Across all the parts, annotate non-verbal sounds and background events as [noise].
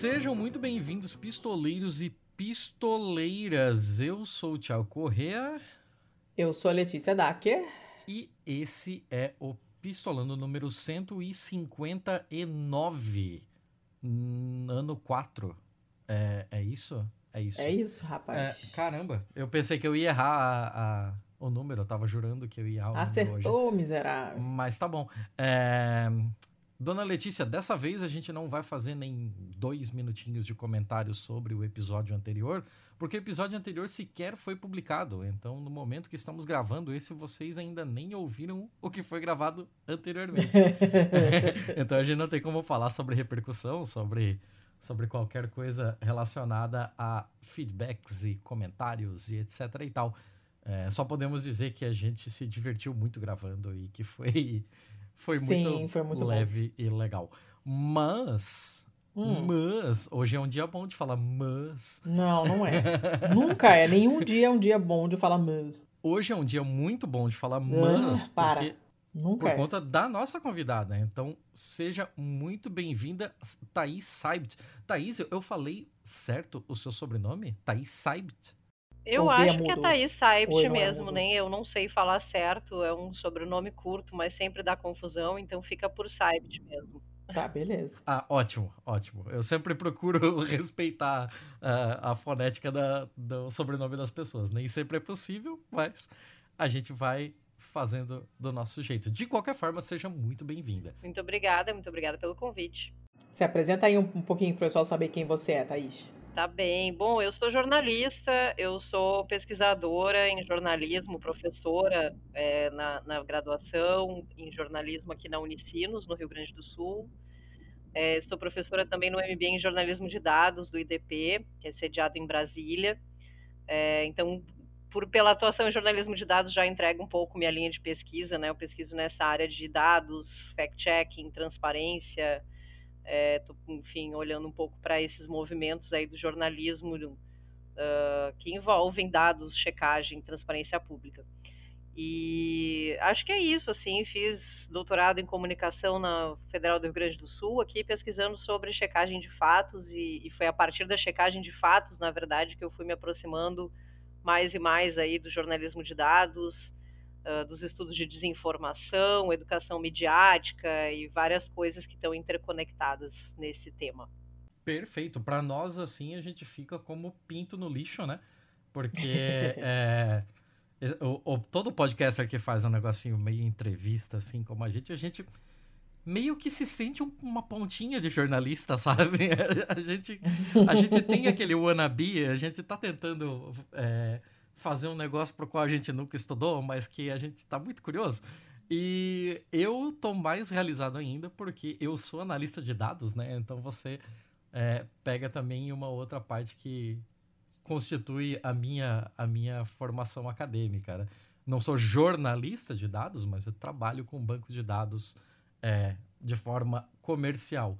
Sejam muito bem-vindos, pistoleiros e pistoleiras. Eu sou o Thiago Correa. Eu sou a Letícia Dacker. E esse é o Pistolando número 159, ano 4. É, é isso? É isso. É isso, rapaz. É, caramba, eu pensei que eu ia errar a, a, o número, eu tava jurando que eu ia errar o Acertou, número hoje. miserável. Mas tá bom. É... Dona Letícia, dessa vez a gente não vai fazer nem dois minutinhos de comentário sobre o episódio anterior, porque o episódio anterior sequer foi publicado. Então, no momento que estamos gravando esse, vocês ainda nem ouviram o que foi gravado anteriormente. [laughs] [laughs] então, a gente não tem como falar sobre repercussão, sobre, sobre qualquer coisa relacionada a feedbacks e comentários e etc e tal. É, só podemos dizer que a gente se divertiu muito gravando e que foi foi Sim, muito, foi muito leve bom. e legal. Mas, hum. mas, hoje é um dia bom de falar mas. Não, não é. [laughs] Nunca é. Nenhum dia é um dia bom de falar mas. Hoje é um dia muito bom de falar mas, para. porque Nunca por é. conta da nossa convidada. Então, seja muito bem-vinda, Thaís Saibt. Thaís, eu falei certo o seu sobrenome? Thaís Saibt? Eu acho que é Thaís Saibt Oi, mesmo, nem eu não sei falar certo, é um sobrenome curto, mas sempre dá confusão, então fica por Saibt mesmo. Tá, beleza. Ah, ótimo, ótimo. Eu sempre procuro [laughs] respeitar uh, a fonética da, do sobrenome das pessoas. Nem sempre é possível, mas a gente vai fazendo do nosso jeito. De qualquer forma, seja muito bem-vinda. Muito obrigada, muito obrigada pelo convite. Se apresenta aí um, um pouquinho para o pessoal saber quem você é, Thaís. Tá bem. Bom, eu sou jornalista, eu sou pesquisadora em jornalismo, professora é, na, na, graduação em jornalismo aqui na Unicinos, no Rio Grande do Sul. É, sou professora também no MBA em jornalismo de dados do IDP, que é sediado em Brasília. É, então, por, pela atuação em jornalismo de dados, já entrego um pouco minha linha de pesquisa, né? Eu pesquiso nessa área de dados, fact-checking, transparência, é, tô, enfim, olhando um pouco para esses movimentos aí do jornalismo uh, que envolvem dados, checagem, transparência pública. E acho que é isso, assim, fiz doutorado em comunicação na Federal do Rio Grande do Sul, aqui pesquisando sobre checagem de fatos, e, e foi a partir da checagem de fatos, na verdade, que eu fui me aproximando mais e mais aí do jornalismo de dados, uh, dos estudos de desinformação, educação midiática e várias coisas que estão interconectadas nesse tema. Perfeito. Para nós, assim, a gente fica como pinto no lixo, né? Porque [laughs] é, o, o, todo podcaster que faz um negocinho meio entrevista, assim, como a gente, a gente meio que se sente um, uma pontinha de jornalista, [laughs] sabe? A gente, a gente tem [laughs] aquele wannabe, a gente tá tentando é, fazer um negócio pro qual a gente nunca estudou, mas que a gente está muito curioso. E eu tô mais realizado ainda porque eu sou analista de dados, né? Então você é, pega também uma outra parte que constitui a minha, a minha formação acadêmica. Né? Não sou jornalista de dados, mas eu trabalho com bancos de dados é, de forma comercial.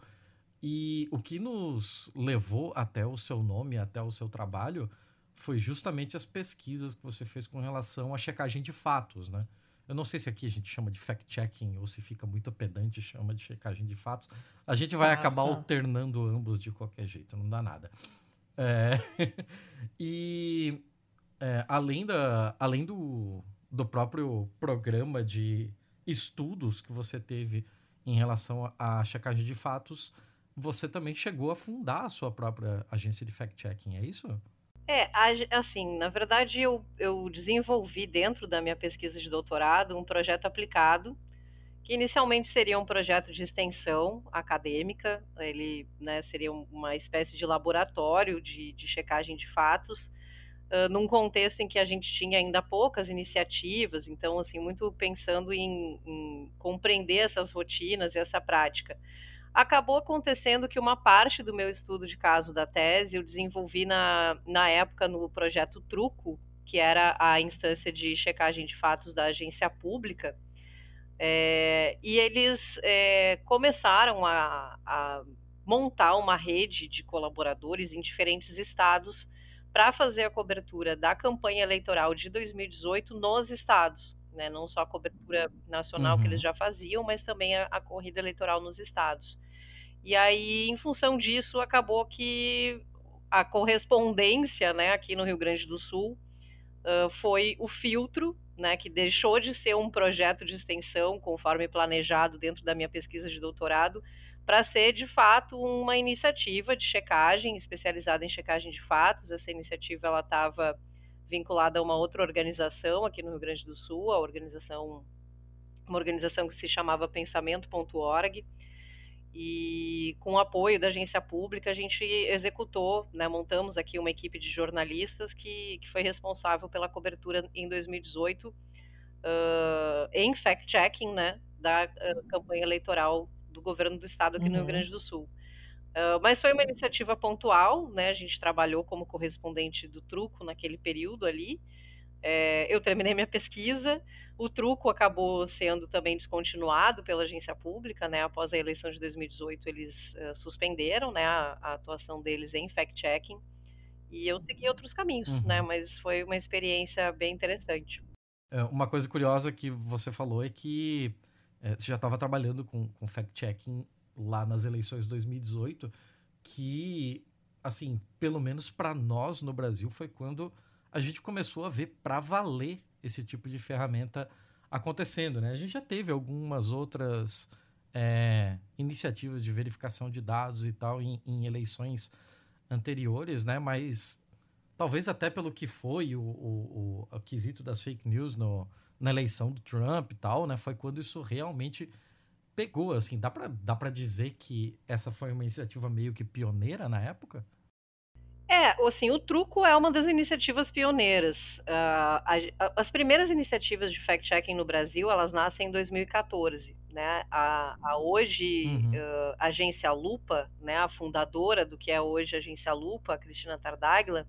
E o que nos levou até o seu nome, até o seu trabalho, foi justamente as pesquisas que você fez com relação à checagem de fatos, né? Eu não sei se aqui a gente chama de fact-checking ou se fica muito pedante chama de checagem de fatos. A gente vai Faça. acabar alternando ambos de qualquer jeito, não dá nada. É... [laughs] e é, além, da, além do, do próprio programa de estudos que você teve em relação à checagem de fatos, você também chegou a fundar a sua própria agência de fact-checking, é isso? É, assim, na verdade eu, eu desenvolvi dentro da minha pesquisa de doutorado um projeto aplicado, que inicialmente seria um projeto de extensão acadêmica, ele né, seria uma espécie de laboratório de, de checagem de fatos, uh, num contexto em que a gente tinha ainda poucas iniciativas, então, assim, muito pensando em, em compreender essas rotinas e essa prática acabou acontecendo que uma parte do meu estudo de caso da tese eu desenvolvi na, na época no projeto Truco, que era a instância de checagem de fatos da agência pública. É, e eles é, começaram a, a, montar uma rede de colaboradores em diferentes estados para fazer a cobertura da campanha eleitoral de 2018 nos estados né? não só a cobertura nacional uhum. que eles uhum. já faziam, mas também a, a corrida eleitoral nos estados. E aí, em função disso, acabou que a correspondência, né, aqui no Rio Grande do Sul, uh, foi o filtro, né, que deixou de ser um projeto de extensão, conforme planejado dentro da minha pesquisa de doutorado, para ser de fato uma iniciativa de checagem especializada em checagem de fatos. Essa iniciativa ela estava vinculada a uma outra organização aqui no Rio Grande do Sul, a organização uma organização que se chamava pensamento.org e com o apoio da agência pública a gente executou, né, montamos aqui uma equipe de jornalistas que, que foi responsável pela cobertura em 2018 uh, em fact-checking né, da uh, campanha eleitoral do governo do estado aqui uhum. no Rio uhum. Grande do Sul. Uh, mas foi uma iniciativa pontual, né? A gente trabalhou como correspondente do Truco naquele período ali. É, eu terminei minha pesquisa, o truco acabou sendo também descontinuado pela agência pública, né? Após a eleição de 2018, eles uh, suspenderam, né, a, a, atuação deles em fact-checking. E eu segui outros caminhos, né, uhum. né? Mas foi uma experiência bem interessante. É, uma coisa curiosa que você falou é que é, você já estava trabalhando com, com fact-checking lá nas eleições de 2018, que, assim, pelo menos para nós no Brasil, foi quando a gente começou a ver para valer esse tipo de ferramenta acontecendo, né? A gente já teve algumas outras é, iniciativas de verificação de dados e tal em, em, eleições anteriores, né? Mas talvez até pelo que foi o, o, o, quesito das fake news no, na eleição do Trump e tal, né? Foi quando isso realmente pegou, assim. Dá para dá pra dizer que essa foi uma iniciativa meio que pioneira na época? É, assim, o Truco é uma das iniciativas pioneiras. Uh, a, a, as primeiras iniciativas de fact-checking no Brasil, elas nascem em 2014, né? A, a hoje, uhum. uh, Agência Lupa, né, a fundadora do que é hoje a Agência Lupa, a Cristina Tardaglia,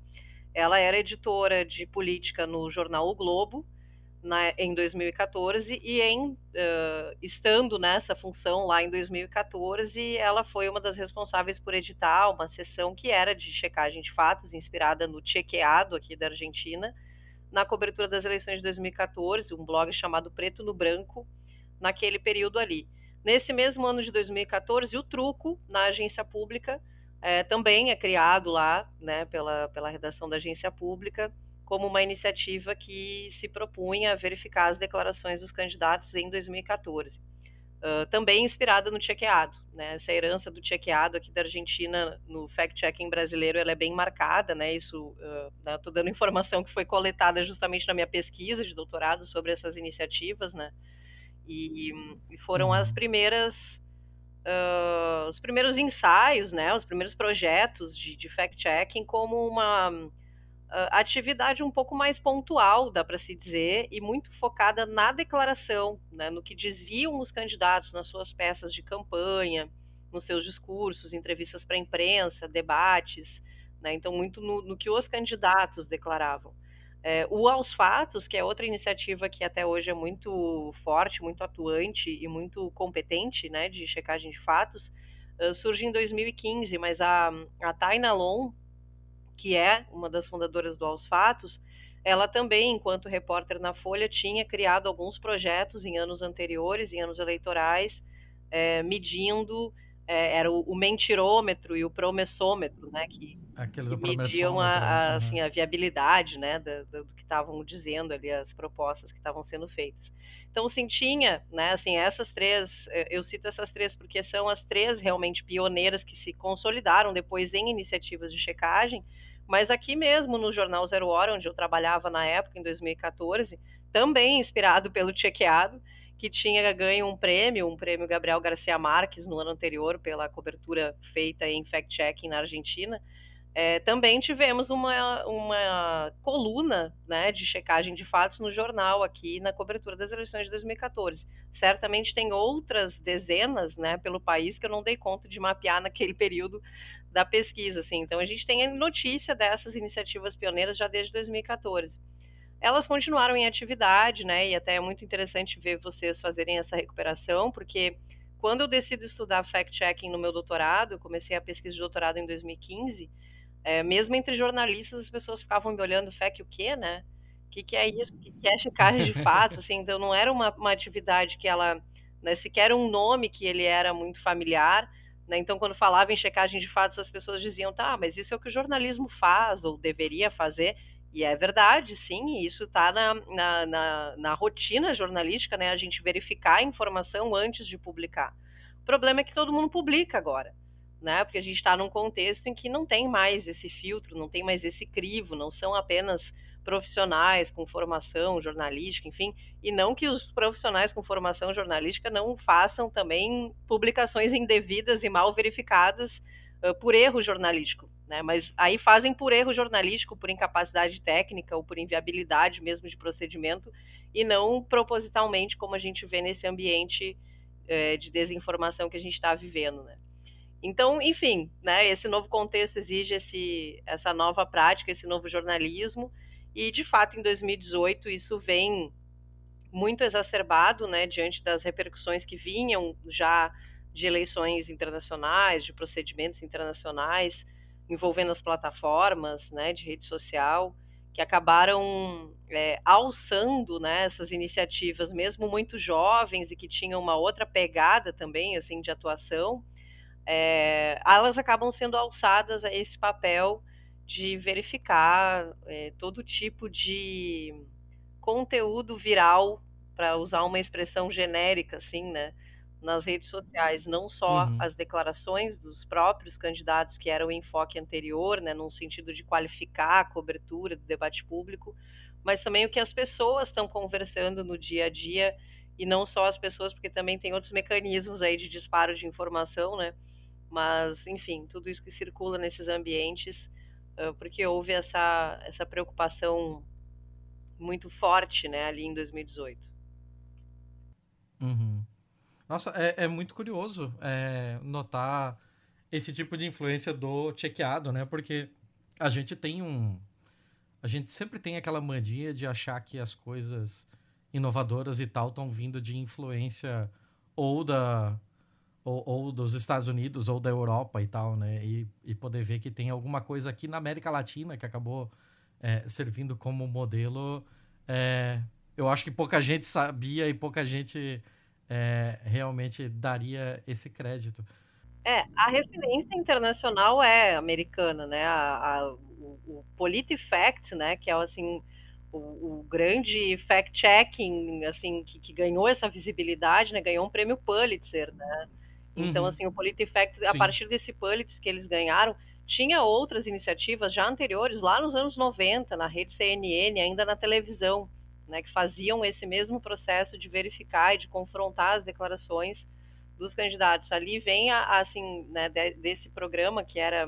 ela era editora de política no jornal O Globo, na, em 2014 e em uh, estando nessa função lá em 2014, ela foi uma das responsáveis por editar uma sessão que era de checagem de fatos, inspirada no Chequeado aqui da Argentina, na cobertura das eleições de 2014, um blog chamado Preto no Branco, naquele período ali. Nesse mesmo ano de 2014, o Truco, na agência pública, é, também é criado lá, né, pela, pela redação da agência pública, como uma iniciativa que se propunha a verificar as declarações dos candidatos em 2014. Uh, também inspirada no chequeado. Né? Essa herança do chequeado aqui da Argentina no fact-checking brasileiro ela é bem marcada. Né? Isso, estou uh, dando informação que foi coletada justamente na minha pesquisa de doutorado sobre essas iniciativas. Né? E, e foram as uhum. primeiras Uh, os primeiros ensaios, né, os primeiros projetos de, de fact-checking como uma atividade um pouco mais pontual, dá para se dizer, e muito focada na declaração, né, no que diziam os candidatos nas suas peças de campanha, nos seus discursos, entrevistas para a imprensa, debates, né, então muito no, no, que os candidatos declaravam. É, o Aos Fatos, que é outra iniciativa que até hoje é muito forte, muito atuante e muito competente né, de checagem de fatos, uh, surge em 2015, mas a, a Taina Long, que é uma das fundadoras do Aos Fatos, ela também, enquanto repórter na Folha, tinha criado alguns projetos em anos anteriores, em anos eleitorais, é, medindo, é, era o, o, mentirômetro e o promessômetro, né, que, que mediam a, a, né? assim, a viabilidade né, do, do que estavam dizendo ali, as propostas que estavam sendo feitas. Então, sim, tinha, né, assim, essas três, é, eu cito essas três porque são as três realmente pioneiras que se consolidaram depois em iniciativas de checagem, mas aqui mesmo no jornal Zero Hora, onde eu trabalhava na época, em 2014, também inspirado [laughs] pelo Chequeado, que tinha ganho um prêmio, um prêmio Gabriel Garcia Marques no ano anterior pela cobertura feita em fact-checking na Argentina, é, também tivemos uma, uma coluna né, de checagem de fatos no jornal aqui na cobertura das eleições de 2014. Certamente tem outras dezenas né, pelo país que eu não dei conta de mapear naquele [laughs] período da pesquisa. Assim. Então a gente tem notícia dessas iniciativas pioneiras já desde 2014. Elas continuaram em atividade, né, e até é muito interessante ver vocês fazerem essa recuperação, porque quando eu decido estudar fact-checking no meu doutorado, eu comecei a pesquisa de doutorado em 2015, é, mesmo entre jornalistas, as pessoas ficavam me olhando, FEC o quê, né? O que, que é isso? O que, que é checagem de fatos? Assim, então, não era uma, uma atividade que ela, né, sequer um nome que ele era muito familiar, Né? Então, quando falava em checagem de fatos, as pessoas diziam, tá, mas isso é o que o jornalismo faz ou deveria fazer. E é verdade, sim, isso está na, na, na, na, rotina jornalística, né? A gente verificar a informação antes de publicar. O problema é que todo mundo publica agora, né? Porque a gente está num contexto em que não tem mais esse filtro, não tem mais esse crivo, não são apenas profissionais com formação jornalística, enfim, e não que os profissionais com formação jornalística não façam também publicações indevidas e mal verificadas uh, por erro jornalístico né? Mas aí fazem por erro jornalístico, por incapacidade técnica ou por inviabilidade mesmo de procedimento e não propositalmente como a gente vê nesse ambiente é, de desinformação que a gente está vivendo, né? Então, enfim, né, esse novo contexto exige esse, essa nova prática, esse novo jornalismo, e de fato em 2018 isso vem muito exacerbado, né, diante das repercussões que vinham já de eleições internacionais, de procedimentos internacionais, envolvendo as plataformas né, de rede social, que acabaram é, alçando né, essas iniciativas, mesmo muito jovens e que tinham uma outra pegada também assim de atuação, é, elas acabam sendo alçadas a esse papel de verificar é, todo tipo de conteúdo viral, para usar uma expressão genérica, assim, né? nas redes sociais, não só uhum. as declarações dos próprios candidatos, que era o enfoque anterior, né, num sentido de qualificar a cobertura do debate público, mas também o que as pessoas estão conversando no dia a dia, e não só as pessoas, porque também tem outros mecanismos aí de disparo de informação, né? Mas, enfim, tudo isso que circula nesses ambientes, porque houve essa, essa preocupação muito forte, né, ali em 2018. Uhum. Nossa, é, é muito curioso é, notar esse tipo de influência do chequeado, né? Porque a gente tem um. A gente sempre tem aquela mania de achar que as coisas inovadoras e tal estão vindo de influência ou da. Ou, ou, dos Estados Unidos ou da Europa e tal, né? E, e poder ver que tem alguma coisa aqui na América Latina que acabou é, servindo como modelo. É, eu acho que pouca gente sabia e pouca gente é, realmente daria esse crédito. É, a referência internacional é americana, né? A, a, o, o PolitiFact, né? Que é assim o, o grande fact-checking, assim, que, que, ganhou essa visibilidade, né? Ganhou um prêmio Pulitzer, né? Então, uhum. assim, o PolitiFact, a partir desse Pulitzer que eles ganharam, tinha outras iniciativas já anteriores, lá nos anos 90, na rede CNN, ainda na televisão né, que faziam esse mesmo processo de verificar e de confrontar as declarações dos candidatos. Ali vem, a, assim, né, de, desse programa que era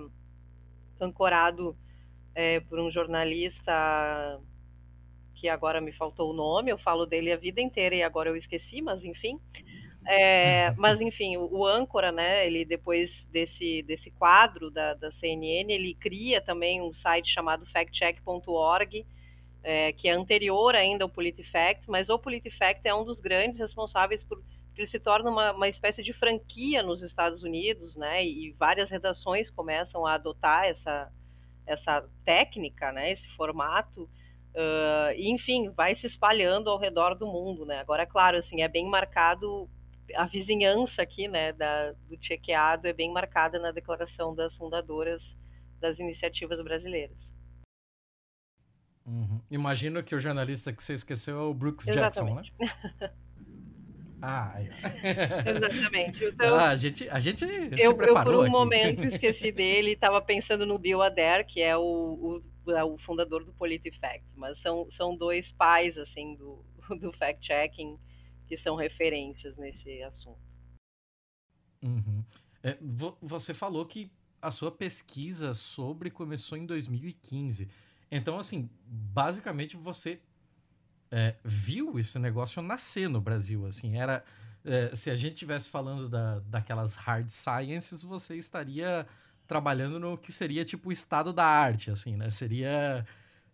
ancorado é, por um jornalista que agora me faltou o nome, eu falo dele a vida inteira e agora eu esqueci, mas enfim. É, mas enfim, o, o, âncora, né? Ele depois desse, desse quadro da, da CNN, ele cria também um site chamado factcheck.org, é, que é anterior ainda ao PolitiFact, mas o PolitiFact é um dos grandes responsáveis por ele se torna uma, uma espécie de franquia nos Estados Unidos, né? E, várias redações começam a adotar essa essa técnica, né? Esse formato. Uh, e, enfim, vai se espalhando ao redor do mundo, né? Agora, claro, assim, é bem marcado a vizinhança aqui, né, da, do chequeado é bem marcada na declaração das fundadoras das iniciativas brasileiras. Uhum. Imagino que o jornalista que você esqueceu é o Brooks Exatamente. Jackson, né? [laughs] Ah, [laughs] Exatamente. Então, ah, a gente, a gente eu, eu, por um aqui. momento, [laughs] esqueci dele e estava pensando no Bill Adair, que é o, o, é o, fundador do PolitiFact. Mas são, são dois pais, assim, do, do fact-checking que são referências nesse assunto. Uhum. É, você falou que a sua pesquisa sobre começou em 2015. Então, assim, basicamente você é, viu esse negócio nascer no Brasil, assim, era... É, se a gente estivesse falando da, daquelas hard sciences, você estaria trabalhando no que seria tipo o estado da arte, assim, né? Seria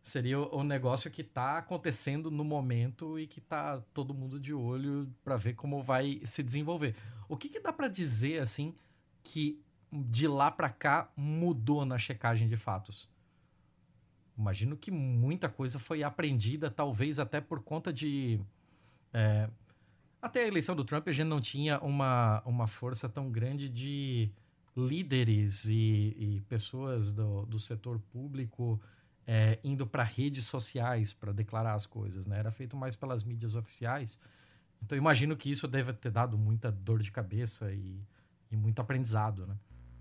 seria o, negócio que está acontecendo no momento e que tá todo mundo de olho para ver como vai se desenvolver. O que, que dá para dizer assim que de lá para cá mudou na checagem de fatos? imagino que muita coisa foi aprendida, talvez até por conta de. É, até a eleição do Trump a gente não tinha uma, uma força tão grande de líderes e, e pessoas do, do setor público é, indo para redes sociais para declarar as coisas, né? Era feito mais pelas mídias oficiais. Então imagino que isso deve ter dado muita dor de cabeça e, e muito aprendizado, né?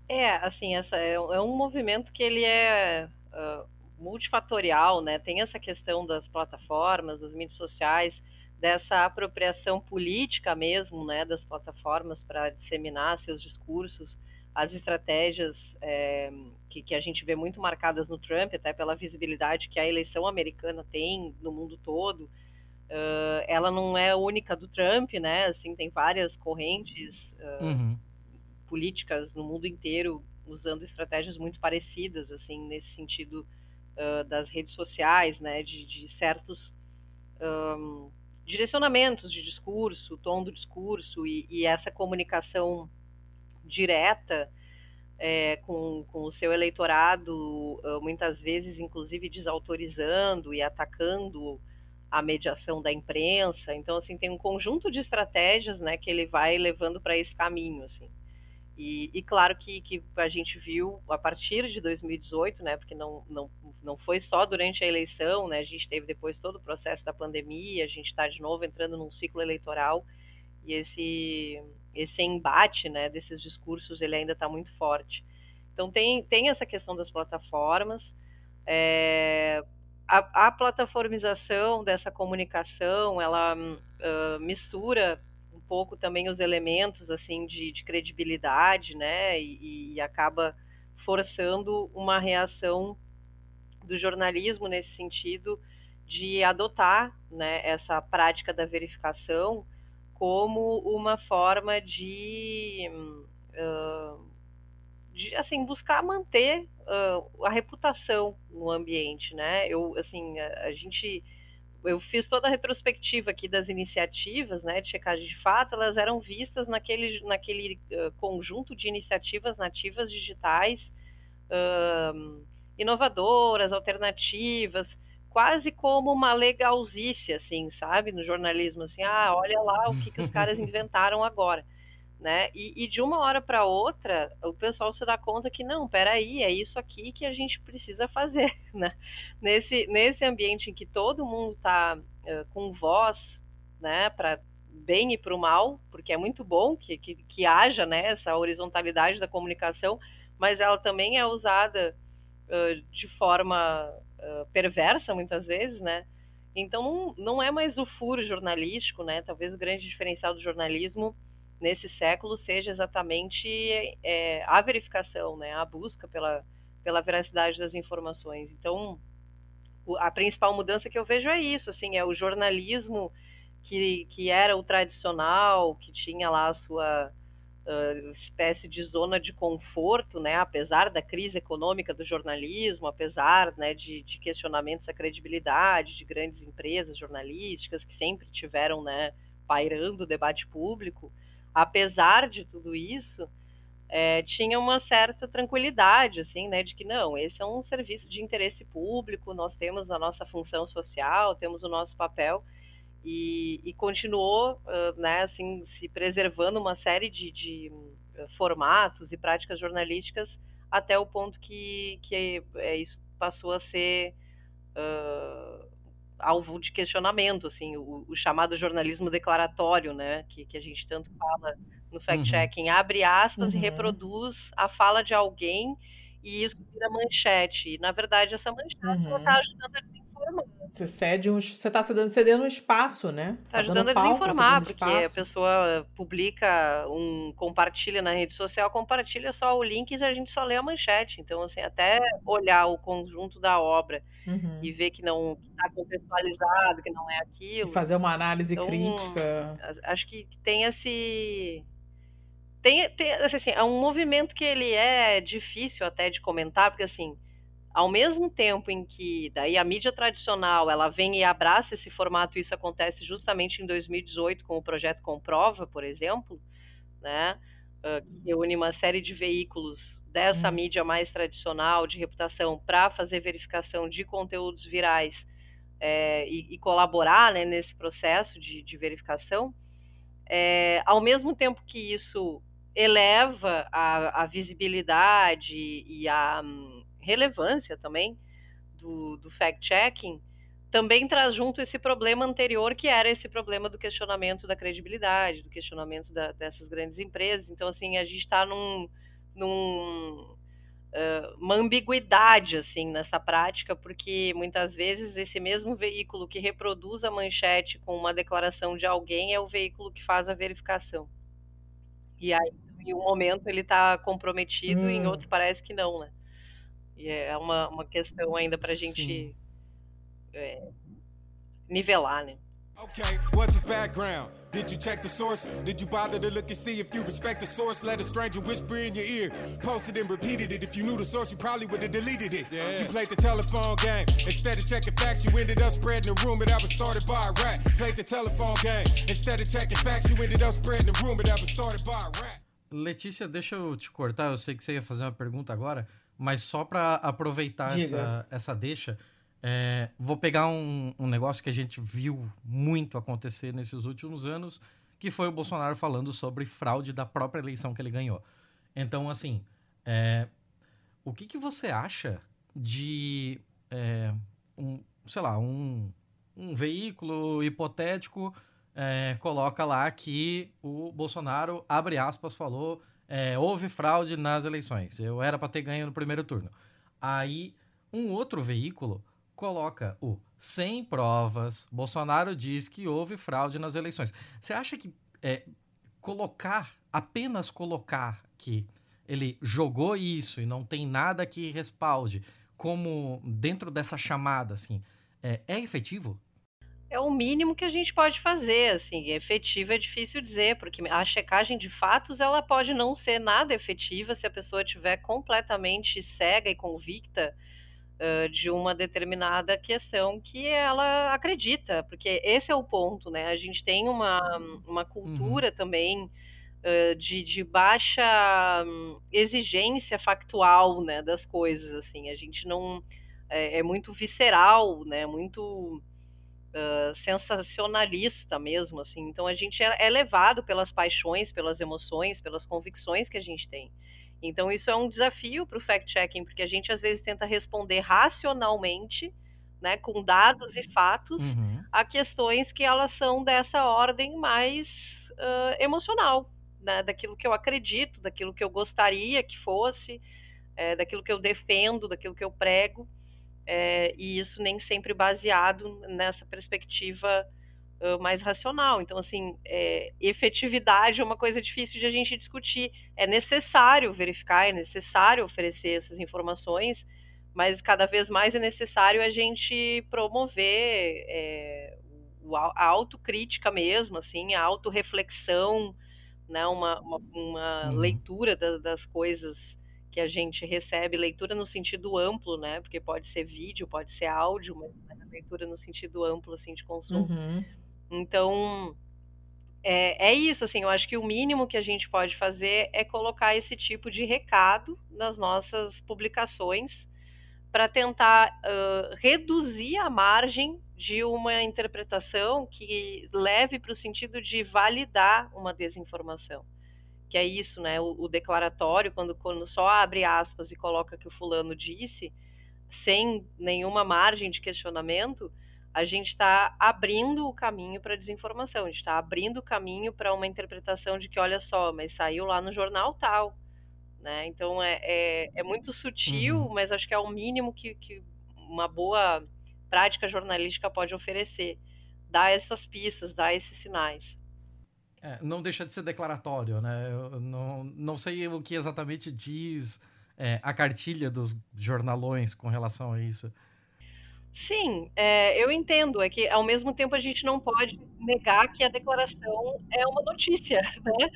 É, assim, essa é, é um movimento que ele é uh, multifatorial, né? Tem essa questão das plataformas, das mídias sociais, dessa apropriação política mesmo, né, das plataformas para disseminar seus discursos, as estratégias é, que, que, a gente vê muito marcadas no Trump, até pela visibilidade que a eleição americana tem no mundo todo. Uh, ela não é única do Trump, né? Assim, tem várias correntes uh, uhum. políticas no mundo inteiro usando estratégias muito parecidas, assim, nesse sentido uh, das redes sociais, né? De, de certos um, direcionamentos de discurso, tom do discurso e, e essa comunicação direta é, com, com o seu eleitorado, muitas vezes, inclusive, desautorizando e atacando a mediação da imprensa. Então, assim, tem um conjunto de estratégias, né, que ele vai levando para esse caminho, assim. E, e, claro que, que a gente viu a partir de 2018, né, porque não, não, não foi só durante a eleição, né, a gente teve depois todo o processo da pandemia, a gente está de novo entrando num ciclo eleitoral e esse, esse embate né, desses discursos ele ainda está muito forte. Então tem, tem essa questão das plataformas, é, a, a, plataformização dessa comunicação, ela uh, mistura pouco também os elementos assim de, de credibilidade, né? E, e, acaba forçando uma reação do jornalismo nesse sentido de adotar né, essa prática da verificação como uma forma de, uh, de assim buscar manter uh, a reputação no ambiente, né? Eu assim a, a gente eu fiz toda a retrospectiva aqui das iniciativas, né, de checagem de fato, elas eram vistas naquele, naquele uh, conjunto de iniciativas nativas digitais inovadoras, alternativas, quase como uma legalzice, assim, sabe, no jornalismo, assim, ah, olha lá o que, que os caras [laughs] inventaram agora né? E, e de uma hora para outra, o pessoal se dá conta que não, peraí, é isso aqui que a gente precisa fazer, [laughs] né? Nesse, nesse ambiente em que todo mundo está uh, com voz, né, para bem e para o mal, porque é muito bom que, que, que haja né, essa horizontalidade da comunicação, mas ela também é usada uh, de forma perversa muitas vezes, né? Então não, não é mais o furo jornalístico, né? Talvez o grande diferencial do jornalismo nesse século seja exatamente é, a verificação, né, a busca pela, pela veracidade das informações. Então, a principal mudança que eu vejo é isso, assim, é o jornalismo que, que era o tradicional, que tinha lá a sua espécie de zona de conforto, né, apesar da crise econômica do jornalismo, apesar né, de, de questionamentos à credibilidade de grandes empresas jornalísticas que sempre tiveram né, pairando o debate público, apesar de tudo isso, é, tinha uma certa tranquilidade, assim, né, de que não, esse é um serviço de interesse público, nós temos a nossa função social, temos o nosso papel, e, e continuou, uh, né, assim, se preservando uma série de, de formatos e práticas jornalísticas até o ponto que, que é, isso passou a ser uh, alvo de questionamento, assim, o, o, chamado jornalismo declaratório, né, que, que a gente tanto fala no fact-checking, uhum. abre aspas uhum. e reproduz a fala de alguém e isso vira manchete. E, na verdade, essa manchete uhum. está ajudando a. Você cede um, você está cedendo, cedendo um espaço, né? Está tá ajudando a desinformar, porque a pessoa publica um compartilha na rede social, compartilha só o link e a gente só lê a manchete. Então, assim, até olhar o conjunto da obra uhum. e ver que não está contextualizado, que não é aquilo. E fazer uma análise então, crítica. Acho que tem esse tem, tem assim, é um movimento que ele é difícil até de comentar, porque assim, ao mesmo tempo em que daí a mídia tradicional ela vem e abraça esse formato, isso acontece justamente em 2018 com o projeto Comprova, por exemplo, né, que reúne uma série de veículos dessa hum. mídia mais tradicional de reputação para fazer verificação de conteúdos virais é, e, e, colaborar né, nesse processo de, de verificação. É, ao mesmo tempo que isso eleva a, a visibilidade e a um, relevância também do, do fact-checking, também traz junto esse problema anterior, que era esse problema do questionamento da credibilidade, do questionamento da, dessas grandes empresas. Então, assim, a gente está num, num uh, uma ambiguidade, assim, nessa prática, porque muitas vezes esse mesmo veículo que reproduz a manchete com uma declaração de alguém é o veículo que faz a verificação. E aí, em um momento, ele está comprometido, hum. e em outro parece que não, né? E é uma, uma questão ainda para a gente é, nivelar, né? Okay, what's his background? Did you check the source? Did you bother to look and see if you respect the source? Let a stranger whisper in your ear. Posted and repeated it. If you knew the source, you probably would have deleted it. Yeah. You played the telephone game. Instead of checking facts, you ended up spreading a rumor that was started by a rat. Played the telephone game. Instead of checking facts, you ended up spreading a rumor that was started by a rat. Letícia, deixa eu te cortar. Eu sei que você ia fazer uma pergunta agora, mas só para aproveitar essa, essa deixa. É, vou pegar um, um, negócio que a gente viu muito acontecer nesses últimos anos, que foi o Bolsonaro falando sobre fraude da própria eleição que ele ganhou. Então, assim, é, o que, que você acha de é, um, sei lá, um, um veículo hipotético é, coloca lá que o Bolsonaro, abre aspas, falou é, houve fraude nas eleições. Eu era para ter ganho no primeiro turno. Aí, um outro veículo coloca o sem provas, Bolsonaro diz que houve fraude nas eleições. Você acha que é, colocar, apenas colocar que ele jogou isso e não tem nada que respalde, como dentro dessa chamada, assim, é, é efetivo? É o mínimo que a gente pode fazer, assim, efetivo é difícil dizer, porque a checagem de fatos ela pode não ser nada efetiva se a pessoa estiver completamente cega e convicta uh, de uma determinada questão que ela acredita, porque esse é o ponto, né? A gente tem uma, uma cultura uhum. também uh, de, de baixa um, exigência factual, né, das coisas, assim. A gente não é, é muito visceral, né? Muito Uh, sensacionalista mesmo, assim. Então a gente é, é levado pelas paixões, pelas emoções, pelas convicções que a gente tem. Então, isso é um desafio para o fact-checking, porque a gente às vezes tenta responder racionalmente, né, com dados e fatos, uhum. a questões que elas são dessa ordem mais uh, emocional, né, daquilo que eu acredito, daquilo que eu gostaria que fosse, é, daquilo que eu defendo, daquilo que eu prego, é, e isso nem sempre baseado nessa perspectiva mais racional. Então, assim, é, efetividade é uma coisa difícil de a gente discutir. É necessário verificar, é necessário oferecer essas informações, mas cada vez mais é necessário a gente promover é, a autocrítica mesmo, assim, a autorreflexão, né, uma, uma, uma uhum. leitura da, das coisas que a gente recebe, leitura no sentido amplo, né, porque pode ser vídeo, pode ser áudio, mas né, leitura no sentido amplo, assim, de consumo. Uhum então, é, é, isso, assim, eu acho que o mínimo que a gente pode fazer é colocar esse tipo de recado nas nossas publicações para tentar uh, reduzir a margem de uma interpretação que leve para o sentido de validar uma desinformação. Que é isso, né? O, o declaratório, quando, quando só abre aspas e coloca que o fulano disse, sem nenhuma margem de questionamento, a gente está abrindo o caminho para a desinformação, a gente está abrindo o caminho para uma interpretação de que, olha só, mas saiu lá no jornal tal. Né? Então é, é, é muito sutil, uhum. mas acho que é o mínimo que, que uma boa prática jornalística pode oferecer. Dar essas pistas, dar esses sinais. É, não deixa de ser declaratório, né? Eu não, não sei o que exatamente diz é, a cartilha dos jornalões com relação a isso. Sim, é, eu entendo. É que, ao mesmo tempo, a gente não pode negar que a declaração é uma notícia, [laughs] né?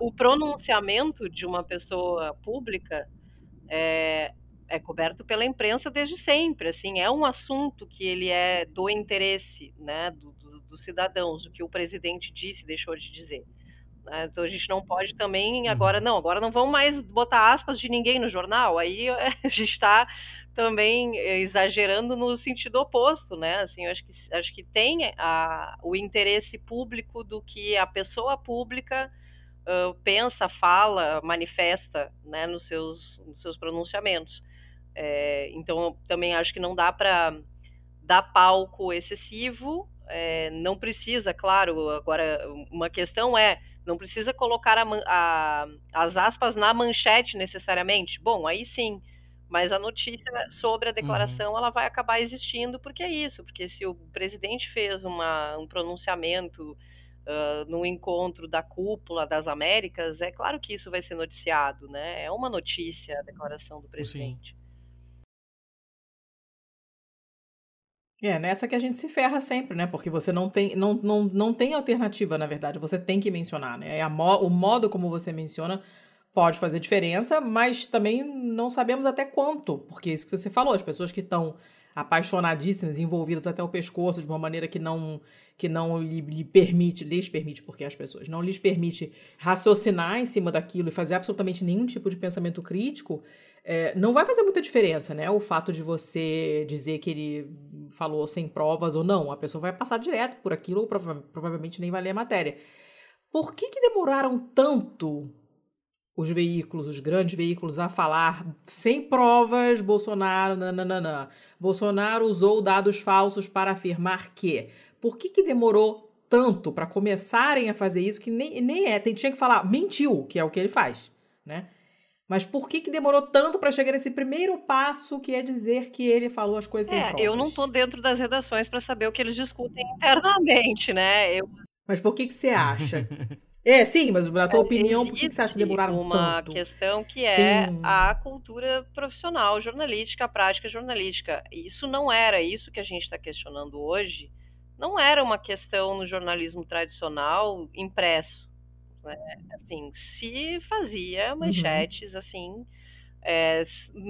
O pronunciamento de uma pessoa pública é, é coberto pela imprensa desde sempre. Assim, é um assunto que ele é do interesse, né, do, dos cidadãos, o que o presidente disse, deixou de dizer. Né? Então a gente não pode também agora uhum. não, agora não vão mais botar aspas de ninguém no jornal. Aí [laughs] a gente está também exagerando no sentido oposto, né? Assim, eu acho que acho que tem a, o interesse público do que a pessoa pública uh, pensa, fala, manifesta né, nos, seus, nos seus pronunciamentos. É, então, também acho que não dá para dar palco excessivo, é, não precisa, claro, agora uma questão é, não precisa colocar a, a, as aspas na manchete necessariamente. Bom, aí sim, mas a notícia sobre a uhum. declaração uhum. ela vai acabar existindo porque é isso, porque se o presidente fez uma, um pronunciamento uh, no encontro da cúpula das Américas, é claro que isso vai ser noticiado, né? É uma notícia a declaração do presidente. Sim. É, nessa que a gente se ferra sempre, né? Porque você não tem, não, não, não tem alternativa, na verdade. Você tem que mencionar, né? A mo o modo como você menciona pode fazer diferença, mas também não sabemos até quanto. Porque isso que você falou, as pessoas que estão apaixonadíssimas, envolvidas até o pescoço de uma maneira que não que não lhe, lhe, permite, lhes permite, porque as pessoas não lhes permite raciocinar em cima daquilo e fazer absolutamente nenhum tipo de pensamento crítico, é, não vai fazer muita diferença, né? O fato de você dizer que ele falou sem provas ou não, a pessoa vai passar direto por aquilo ou prova provavelmente nem vai ler a matéria. Por que, que demoraram tanto os veículos, os grandes veículos, a falar sem provas, Bolsonaro, nananana. Bolsonaro usou dados falsos para afirmar que. Por que, que demorou tanto para começarem a fazer isso que nem, nem é? Tem, tinha que falar, mentiu, que é o que ele faz, né? Mas por que, que demorou tanto para chegar nesse primeiro passo, que é dizer que ele falou as coisas é, sem provas? Eu não estou dentro das redações para saber o que eles discutem internamente, né? Eu... Mas por que, que você acha? [laughs] É, sim, mas na tua opinião, por que você acha que demoraram uma tanto? uma questão que é Tem... a cultura profissional jornalística, a prática jornalística. Isso não era isso que a gente está questionando hoje. Não era uma questão no jornalismo tradicional impresso. Né? Assim, se fazia uhum. manchetes uhum. assim, é,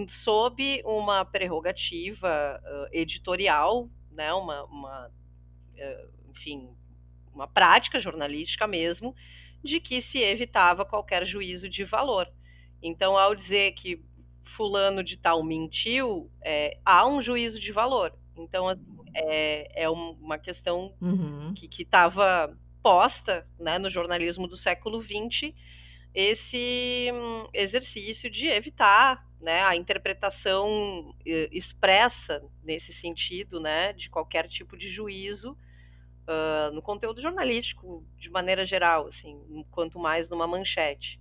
sob uma prerrogativa uh, editorial, né? Uma, uma uh, enfim, uma prática jornalística mesmo, de que se evitava qualquer juízo de valor. Então, ao dizer que fulano de tal mentiu, é, há um juízo de valor. Então, assim, é, é uma questão uhum. que estava posta né, no jornalismo do século XX, esse hum, exercício de evitar né, a interpretação eh, expressa nesse sentido, né, de qualquer tipo de juízo uh, no conteúdo jornalístico de maneira geral, assim, quanto mais numa manchete.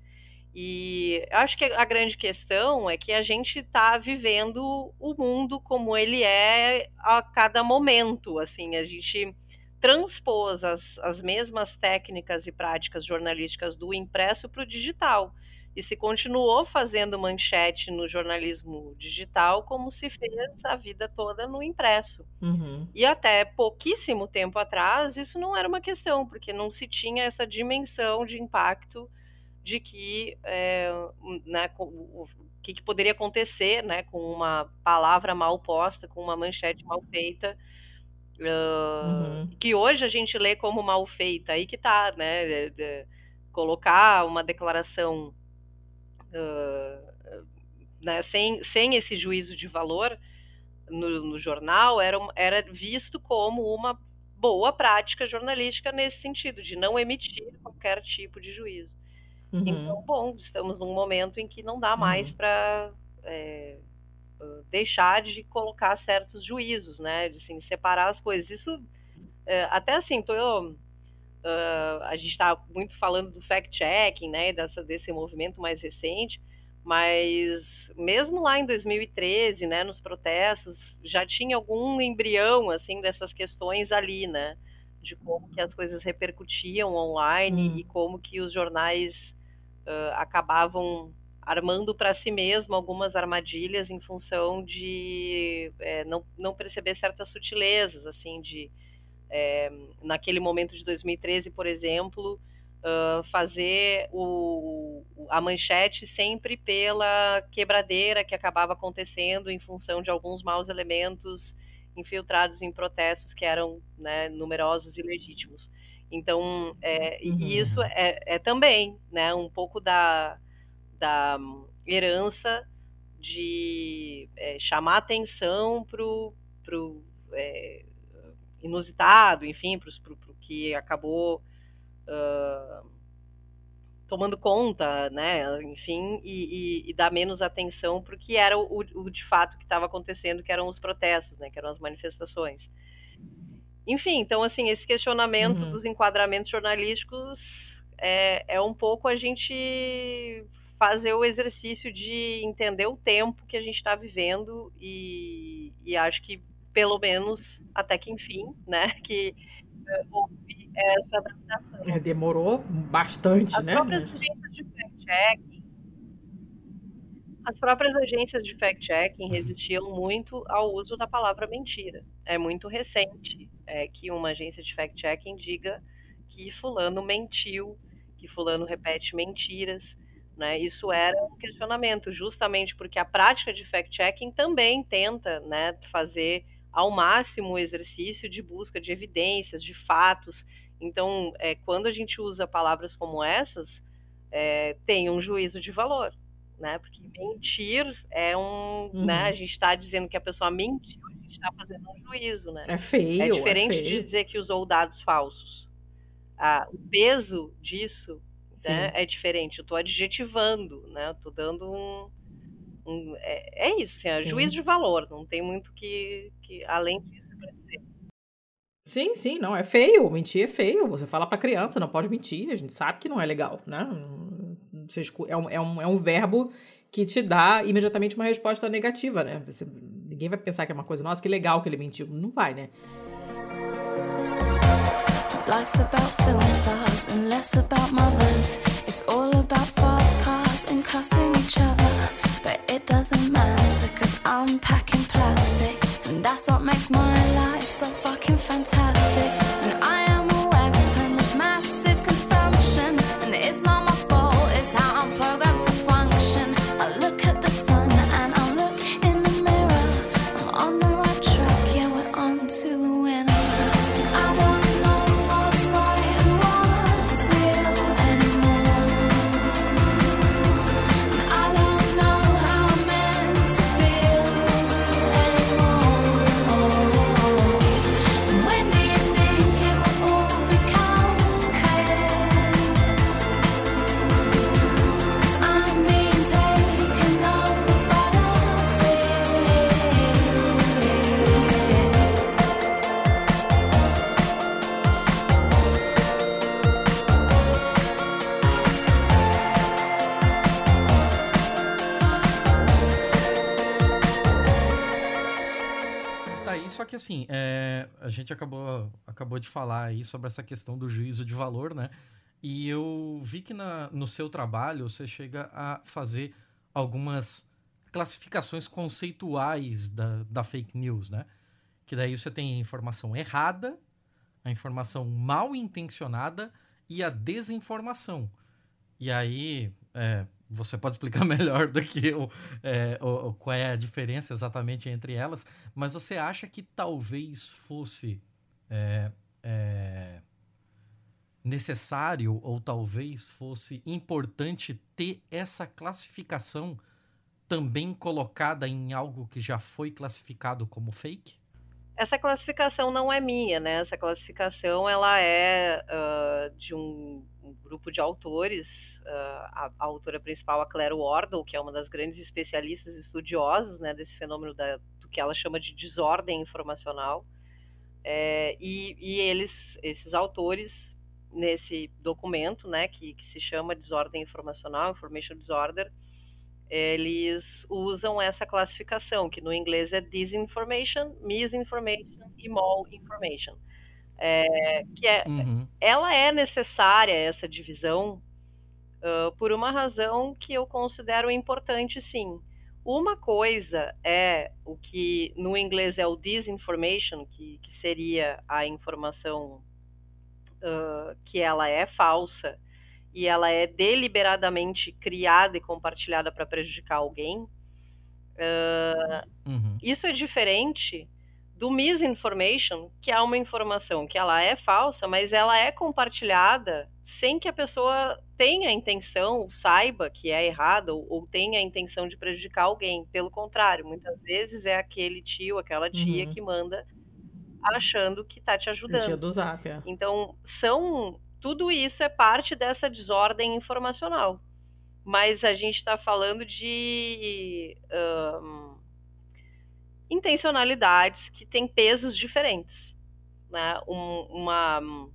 E acho que a grande questão é que a gente está vivendo o mundo como ele é a cada momento, assim, a gente transpôs as, as mesmas técnicas e práticas jornalísticas do impresso para o digital e se continuou fazendo manchete no jornalismo digital como se fez a vida toda no impresso. Uhum. E até pouquíssimo tempo atrás isso não era uma questão, porque não se tinha essa dimensão de impacto de que, é, né, o, que, que, poderia acontecer né, com uma palavra mal posta, com uma manchete mal feita. Uh, uhum. Que hoje a gente lê como mal feita, aí que tá, né? De, de colocar uma declaração uh, né, sem, sem esse juízo de valor no, no jornal, era, era visto como uma boa prática jornalística nesse sentido, de não emitir qualquer tipo de juízo. Uhum. Então, bom, estamos num momento em que não dá mais uhum. para é, deixar de colocar certos juízos, né? De assim, separar as coisas. Isso, é, até assim, tô, eu, Uh, a gente está muito falando do fact-checking, né, dessa, desse movimento mais recente, mas mesmo lá em 2013, né, nos protestos, já tinha algum embrião, assim, dessas questões ali, né, de como que as coisas repercutiam online hum. e como que os jornais uh, acabavam armando para si mesmo algumas armadilhas em função de é, não, não perceber certas sutilezas, assim, de é, naquele momento de 2013, por exemplo, uh, fazer o, a manchete sempre pela quebradeira que acabava acontecendo em função de alguns maus elementos infiltrados em protestos que eram né, numerosos e legítimos. Então, é, uhum. isso é, é, também né, um pouco da, da herança de é, chamar atenção para o é, inusitado, enfim, para o que acabou uh, tomando conta, né, enfim, e, e, e dar menos atenção para o que era o, o, de fato que estava acontecendo, que eram os protestos, né, que eram as manifestações. Enfim, então, assim, esse questionamento uhum. dos enquadramentos jornalísticos é, é um pouco a gente fazer o exercício de entender o tempo que a gente está vivendo e, e, acho que pelo menos até que enfim, né, [laughs] que uh, houve essa adaptação. É, demorou bastante, As né? As próprias agências de fact-checking as próprias agências de fact-checking resistiam muito ao uso da palavra mentira. É muito recente é, que uma agência de fact-checking diga que fulano mentiu, que fulano repete mentiras. Né? Isso era um questionamento, justamente porque a prática de fact-checking também tenta né, fazer ao máximo o exercício de busca de evidências, de fatos. Então, é, quando a gente usa palavras como essas, é, tem um juízo de valor né? Porque mentir é um, uhum. né? A gente está dizendo que a pessoa mentiu, a gente está fazendo um juízo, né? É feio. É diferente é feio. de dizer que usou dados falsos. Ah, o peso disso né, é diferente. Eu estou adjetivando, né? Estou dando um, um é, é, isso, assim, é juízo de valor. Não tem muito que, que além disso para dizer. Sim, sim, não, é feio. Mentir é feio. Você fala para criança, não pode mentir. A gente sabe que não é legal, né? É, um, é, um, é um verbo que te dá imediatamente uma resposta negativa, né? Você, ninguém vai pensar que é uma coisa, nossa, que legal que ele mentiu. Não vai, né? Life's about film stars and less about mothers. It's all about fast cars and cussing each other. But it doesn't matter cause I'm packing plastic. And that's what makes my life so fucking fantastic. And I que assim, é, a gente acabou, acabou de falar aí sobre essa questão do juízo de valor, né? E eu vi que na, no seu trabalho você chega a fazer algumas classificações conceituais da, da fake news, né? Que daí você tem a informação errada, a informação mal intencionada e a desinformação. E aí, é, você pode explicar [laughs] melhor do que eu é, o, o, qual é a diferença exatamente entre elas, mas você acha que talvez fosse é, é, necessário ou talvez fosse importante ter essa classificação também colocada em algo que já foi classificado como fake? Essa classificação não é minha, né? Essa classificação ela é uh, de um, um, grupo de autores. Uh, a, a, autora principal, a Claire Wardle, que é uma das grandes especialistas estudiosas né, desse fenômeno da, do que ela chama de desordem informacional. É, e, e, eles, esses autores, nesse documento, né, que, que se chama Desordem Informacional, Information Disorder, eles usam essa classificação, que no inglês é disinformation, misinformation e malinformation. É, que é, uhum. ela é necessária, essa divisão, uh, por uma razão que eu considero importante, sim. Uma coisa é o que no inglês é o disinformation, que, que seria a informação uh, que ela é falsa, e ela é deliberadamente criada e compartilhada para prejudicar alguém, uh, uhum. isso é diferente do misinformation, que é uma informação que ela é falsa, mas ela é compartilhada sem que a pessoa tenha a intenção, saiba que é errada ou, ou tenha a intenção de prejudicar alguém. Pelo contrário, muitas vezes é aquele tio, aquela tia uhum. que manda achando que está te ajudando. tia do Zap, é. Então, são tudo isso é parte dessa desordem informacional. Mas a gente está falando de um, intencionalidades que têm pesos diferentes. Né? Um, uma hum.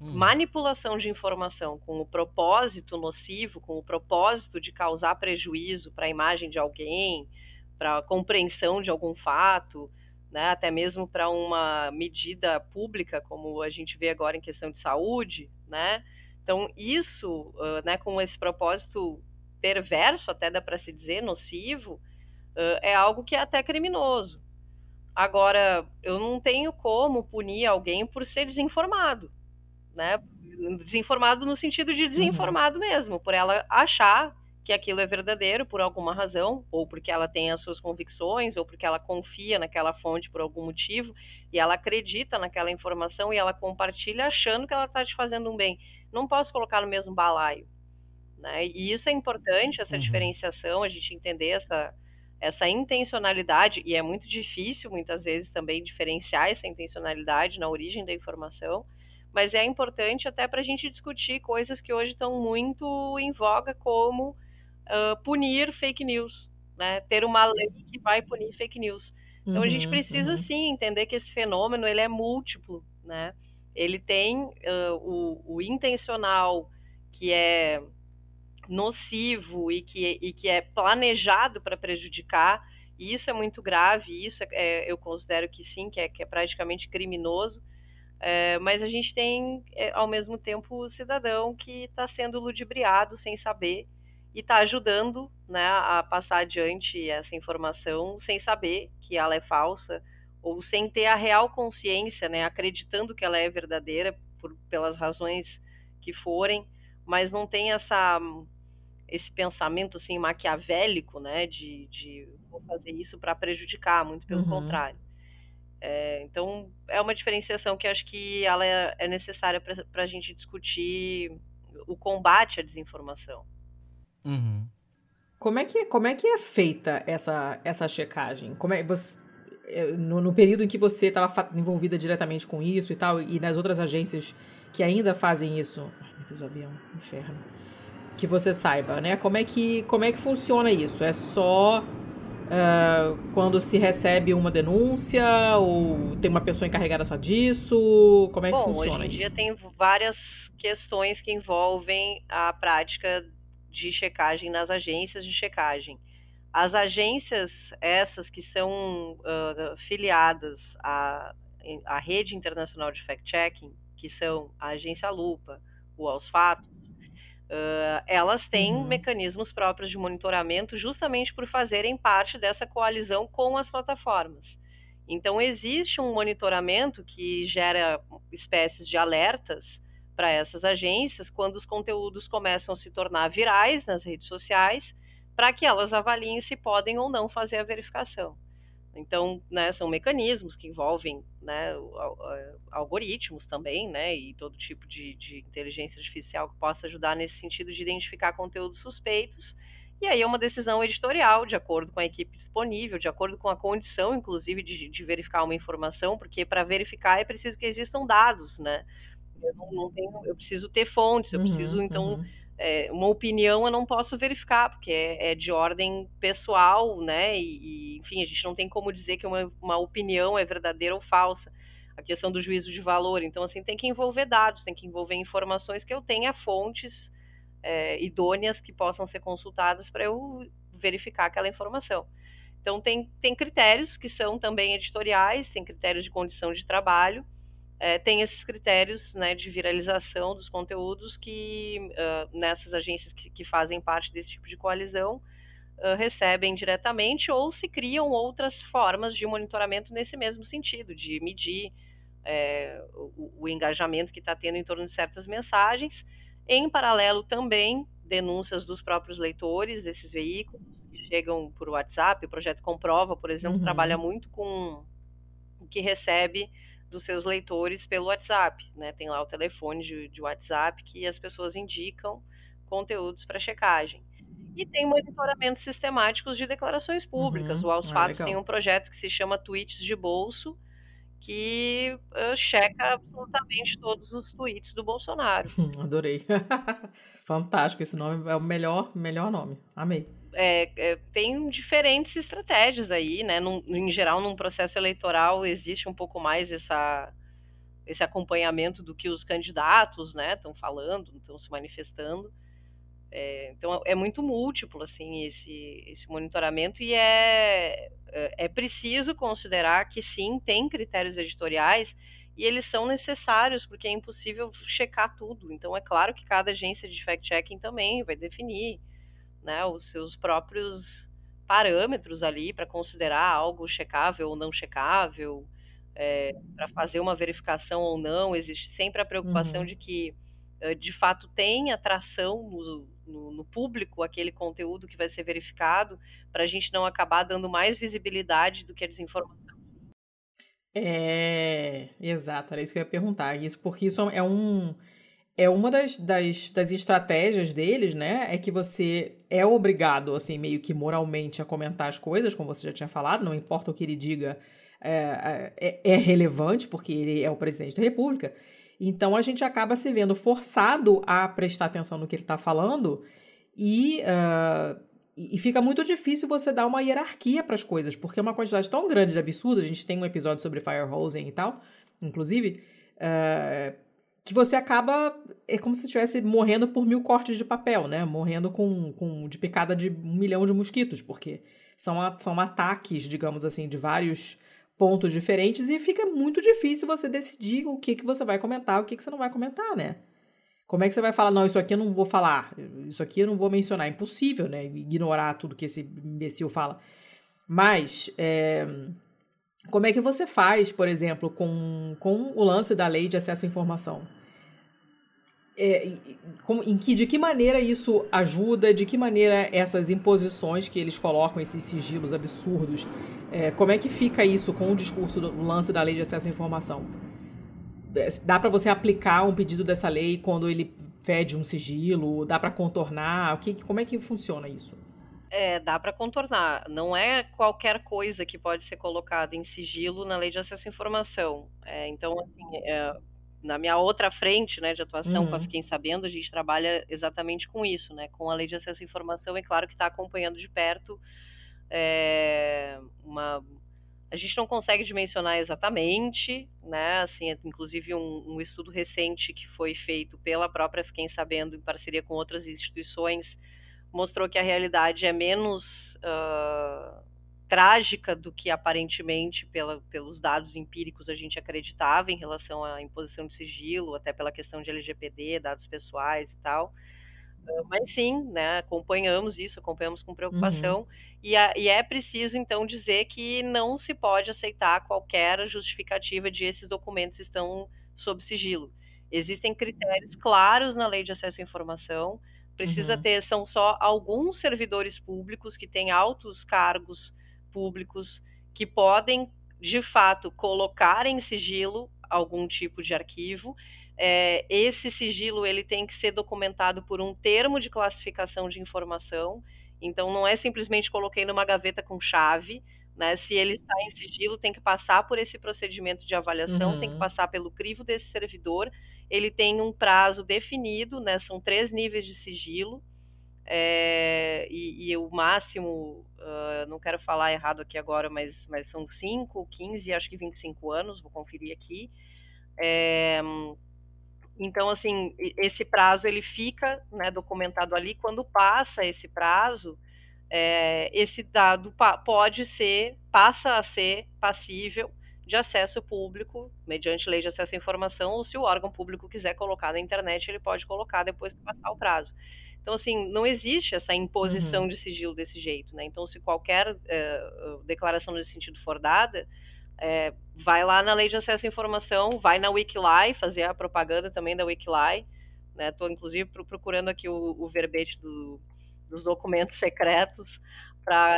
manipulação de informação com o propósito nocivo, com o propósito de causar prejuízo para a imagem de alguém, para a compreensão de algum fato, né, até mesmo para uma medida pública, como a gente vê agora em questão de saúde, né? Então, isso, uh, né, com esse propósito perverso, até dá para se dizer, nocivo, uh, é algo que é até criminoso. Agora, eu não tenho como punir alguém por ser desinformado, né? Desinformado no sentido de uhum. desinformado uhum. mesmo, por ela achar que aquilo é verdadeiro por alguma razão, ou porque ela tem as suas convicções, ou porque ela confia naquela fonte por algum motivo, e ela acredita naquela informação e ela compartilha achando que ela está te fazendo um bem. Não posso colocar no mesmo balaio. Né? E isso é importante, essa uhum. diferenciação, a gente entender essa, essa intencionalidade, e é muito difícil, muitas vezes, também diferenciar essa intencionalidade na origem da informação, mas é importante até para a gente discutir coisas que hoje estão muito em voga, como uh, punir fake news, né? Ter uma lei que vai punir fake news. Então uhum, a gente uhum, precisa uhum. sim entender que esse fenômeno ele é múltiplo, né? Ele tem uh, o, o, intencional que é nocivo e que, e que é planejado para prejudicar. E isso é muito grave. Isso é, é, eu considero que sim, que é, que é praticamente criminoso. É, mas a gente tem, é, ao mesmo tempo, o cidadão que está sendo ludibriado sem saber e está ajudando né, a passar adiante essa informação sem saber que ela é falsa ou sem ter a real consciência, né, acreditando que ela é verdadeira por, pelas razões que forem, mas não tem essa esse pensamento assim maquiavélico, né, de, de vou fazer isso para prejudicar, muito pelo uhum. contrário. É, então é uma diferenciação que acho que ela é, é necessária para a gente discutir o combate à desinformação. Uhum. Como é que como é que é feita essa essa checagem? Como é você é, no, no período em que você estava envolvida diretamente com isso e tal e nas outras agências que ainda fazem isso, ai meu Deus, avião, inferno. Que você saiba, né? Como é que como é que funciona isso? É só uh, quando se recebe uma denúncia ou tem uma pessoa encarregada só disso? Como é Bom, que funciona hoje em isso? dia tem várias questões que envolvem a prática de checagem nas agências de checagem. As agências, essas que são uh, filiadas à, à rede internacional de fact-checking, que são a agência Lupa, o Aos Fatos, uh, elas têm uhum. mecanismos próprios de monitoramento justamente por fazerem parte dessa coalizão com as plataformas. Então, existe um monitoramento que gera espécies de alertas para essas agências quando os conteúdos começam a se tornar virais nas redes sociais, para que elas avaliem se podem ou não fazer a verificação. Então, né, são mecanismos que envolvem né, algoritmos também, né, e todo tipo de, de, inteligência artificial que possa ajudar nesse sentido de identificar conteúdos suspeitos. E aí é uma decisão editorial, de acordo com a equipe disponível, de acordo com a condição, inclusive, de, de verificar uma informação, porque para verificar é preciso que existam dados, né? Eu não, não tenho, eu preciso ter fontes, eu uhum, preciso, então, uhum. é, uma opinião eu não posso verificar, porque é, é de ordem pessoal, né? E, e, enfim, a gente não tem como dizer que uma, uma opinião é verdadeira ou falsa. A questão do juízo de valor. Então, assim, tem que envolver dados, tem que envolver informações que eu tenha fontes é, idôneas que possam ser consultadas para eu verificar aquela informação. Então, tem, tem critérios que são também editoriais, tem critérios de condição de trabalho, é, tem esses critérios né, de viralização dos conteúdos que uh, nessas agências que, que, fazem parte desse tipo de coalizão uh, recebem diretamente ou se criam outras formas de monitoramento nesse mesmo sentido, de medir é, o, o, engajamento que está tendo em torno de certas mensagens. Em paralelo, também denúncias dos próprios leitores desses veículos que chegam por WhatsApp. O projeto Comprova, por exemplo, uhum. trabalha muito com o que recebe dos seus leitores pelo WhatsApp, né? Tem lá o telefone de, de WhatsApp que as pessoas indicam conteúdos para checagem. E tem monitoramentos sistemáticos de declarações públicas. Uhum. O Aos ah, Fatos legal. tem um projeto que se chama Tweets de Bolso, que uh, checa absolutamente todos os tweets do Bolsonaro. [laughs] Adorei. [laughs] Fantástico, esse nome é o melhor, melhor nome. Amei. É, é, tem diferentes estratégias aí, né? Num, em geral, num processo eleitoral existe um pouco mais essa, esse acompanhamento do que os candidatos, né, estão falando, estão se manifestando. É, então é muito múltiplo assim esse, esse monitoramento e é, é, é preciso considerar que sim tem critérios editoriais e eles são necessários porque é impossível checar tudo. Então é claro que cada agência de fact-checking também vai definir né, os seus próprios parâmetros ali para considerar algo checável ou não checável, é, para fazer uma verificação ou não. Existe sempre a preocupação uhum. de que de fato tem atração no, no, no, público aquele conteúdo que vai ser verificado, para a gente não acabar dando mais visibilidade do que a desinformação. É, exato, era isso que eu ia perguntar. Isso porque isso é um é uma das, das, das estratégias deles, né? É que você é obrigado, assim, meio que moralmente a comentar as coisas, como você já tinha falado, não importa o que ele diga, é, é, é relevante, porque ele é o presidente da República. Então a gente acaba se vendo forçado a prestar atenção no que ele está falando e, uh, e fica muito difícil você dar uma hierarquia para as coisas, porque é uma quantidade tão grande de absurdos. A gente tem um episódio sobre Firehosing e tal, inclusive, uh, que você acaba. É como se estivesse morrendo por mil cortes de papel, né? Morrendo com, com de picada de um milhão de mosquitos, porque são, são ataques, digamos assim, de vários pontos diferentes e fica muito difícil você decidir o que, que você vai comentar, o que, que você não vai comentar, né? Como é que você vai falar, não, isso aqui eu não vou falar, isso aqui eu não vou mencionar? É impossível, né? Ignorar tudo que esse imbecil fala. Mas, é, como é que você faz, por exemplo, com, com o lance da lei de acesso à informação? É, em que, de que maneira isso ajuda, de que maneira essas imposições que eles colocam, esses sigilos absurdos, é, como é que fica isso com o discurso do lance da lei de acesso à informação? É, dá para você aplicar um pedido dessa lei quando ele pede um sigilo? Dá para contornar? O que, como é que funciona isso? É, dá para contornar. Não é qualquer coisa que pode ser colocada em sigilo na lei de acesso à informação. É, então, assim, é, na minha outra frente né, de atuação, uhum. com a Fiquem Sabendo, a gente trabalha exatamente com isso, né? Com a lei de acesso à informação, é claro que está acompanhando de perto é, uma. A gente não consegue dimensionar exatamente, né? Assim, é, inclusive um, um, estudo recente que foi feito pela própria Fiquem Sabendo em parceria com outras instituições mostrou que a realidade é menos uh, trágica do que aparentemente pela, pelos dados empíricos a gente acreditava em relação à imposição de sigilo, até pela questão de LGPD, dados pessoais e tal. Uh, mas sim, né, acompanhamos isso, acompanhamos com preocupação, uhum. e, a, e, é preciso então dizer que não se pode aceitar qualquer justificativa de esses documentos estão sob sigilo. Existem critérios claros na lei de acesso à informação, precisa uhum. ter, são só alguns servidores públicos que têm altos cargos públicos que podem, de fato, colocar em sigilo algum tipo de arquivo. É, esse sigilo ele tem que ser documentado por um termo de classificação de informação. Então, não é simplesmente coloquei numa gaveta com chave. Né? Se ele está em sigilo, tem que passar por esse procedimento de avaliação, uhum. tem que uhum. passar pelo crivo desse servidor. Ele tem um prazo definido, né? são três níveis de sigilo. É, e, e, o máximo, uh, não quero falar errado aqui agora, mas, mas são 5, 15, acho que 25 anos, vou conferir aqui. É, então, assim, esse prazo ele fica né, documentado ali. Quando passa esse prazo, é, esse dado pode ser, passa a ser passível de acesso público, mediante lei de acesso à informação, ou se o órgão público quiser colocar na internet, ele pode colocar depois que passar o prazo. Então, assim, não existe essa imposição uhum. de sigilo desse jeito, né? Então, se qualquer é, declaração nesse sentido for dada, é, vai lá na lei de acesso à informação, vai na Wikili, fazer a propaganda também da Wikili, né? Estou, inclusive, procurando aqui o, o verbete do, dos documentos [laughs] secretos para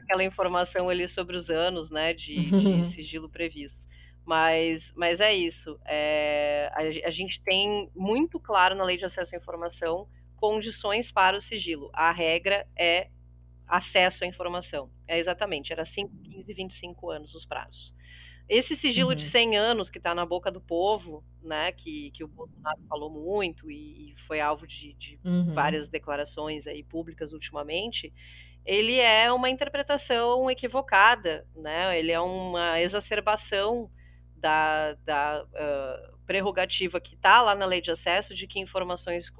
aquela informação ali sobre os anos, né, de, uhum. de sigilo previsto. Mas, mas é isso. É, a, a gente tem muito claro na lei de acesso à informação condições para o sigilo. A regra é acesso à informação. É exatamente, era 5, 15 e 25 anos os prazos. Esse sigilo uhum. de 100 anos que está na boca do povo, né, que, que o Bolsonaro falou muito e, e foi alvo de, de uhum. várias declarações aí públicas ultimamente, ele é uma interpretação equivocada, né? Ele é uma exacerbação da, da uh, prerrogativa que está lá na lei de acesso de que informações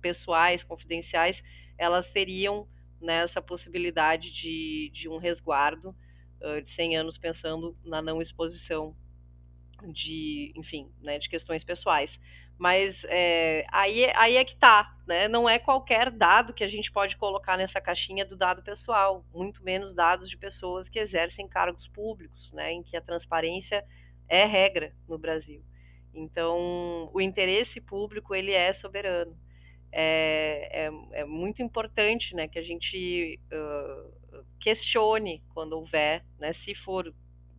pessoais, confidenciais, elas teriam nessa né, possibilidade de, de um resguardo uh, de 100 anos pensando na não exposição de, enfim, né, de questões pessoais. Mas é, aí, aí é que tá, né? Não é qualquer dado que a gente pode colocar nessa caixinha do dado pessoal, muito menos dados de pessoas que exercem cargos públicos, né? Em que a transparência é regra no Brasil. Então, o interesse público ele é soberano. É, é, é muito importante, né, que a gente uh, questione quando houver, né, se for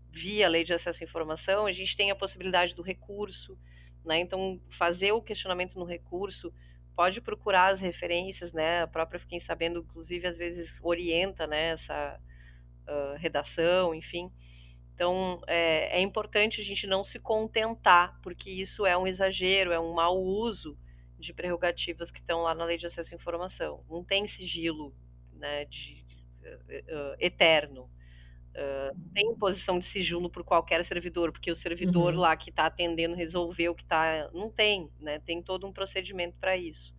via lei de acesso à informação, a gente tem a possibilidade do recurso, né? Então, fazer o questionamento no recurso, pode procurar as referências, né? A própria Fiquem Sabendo, inclusive, às vezes orienta, né? Essa uh, redação, enfim. Então, é, é, importante a gente não se contentar, porque isso é um exagero, é um mau uso de prerrogativas que estão lá na Lei de Acesso à Informação. Não tem sigilo né, de, de, uh, eterno. Uh, tem imposição de sigilo por qualquer servidor, porque o servidor uhum. lá que está atendendo resolveu que está. Não tem, né? Tem todo um procedimento para isso.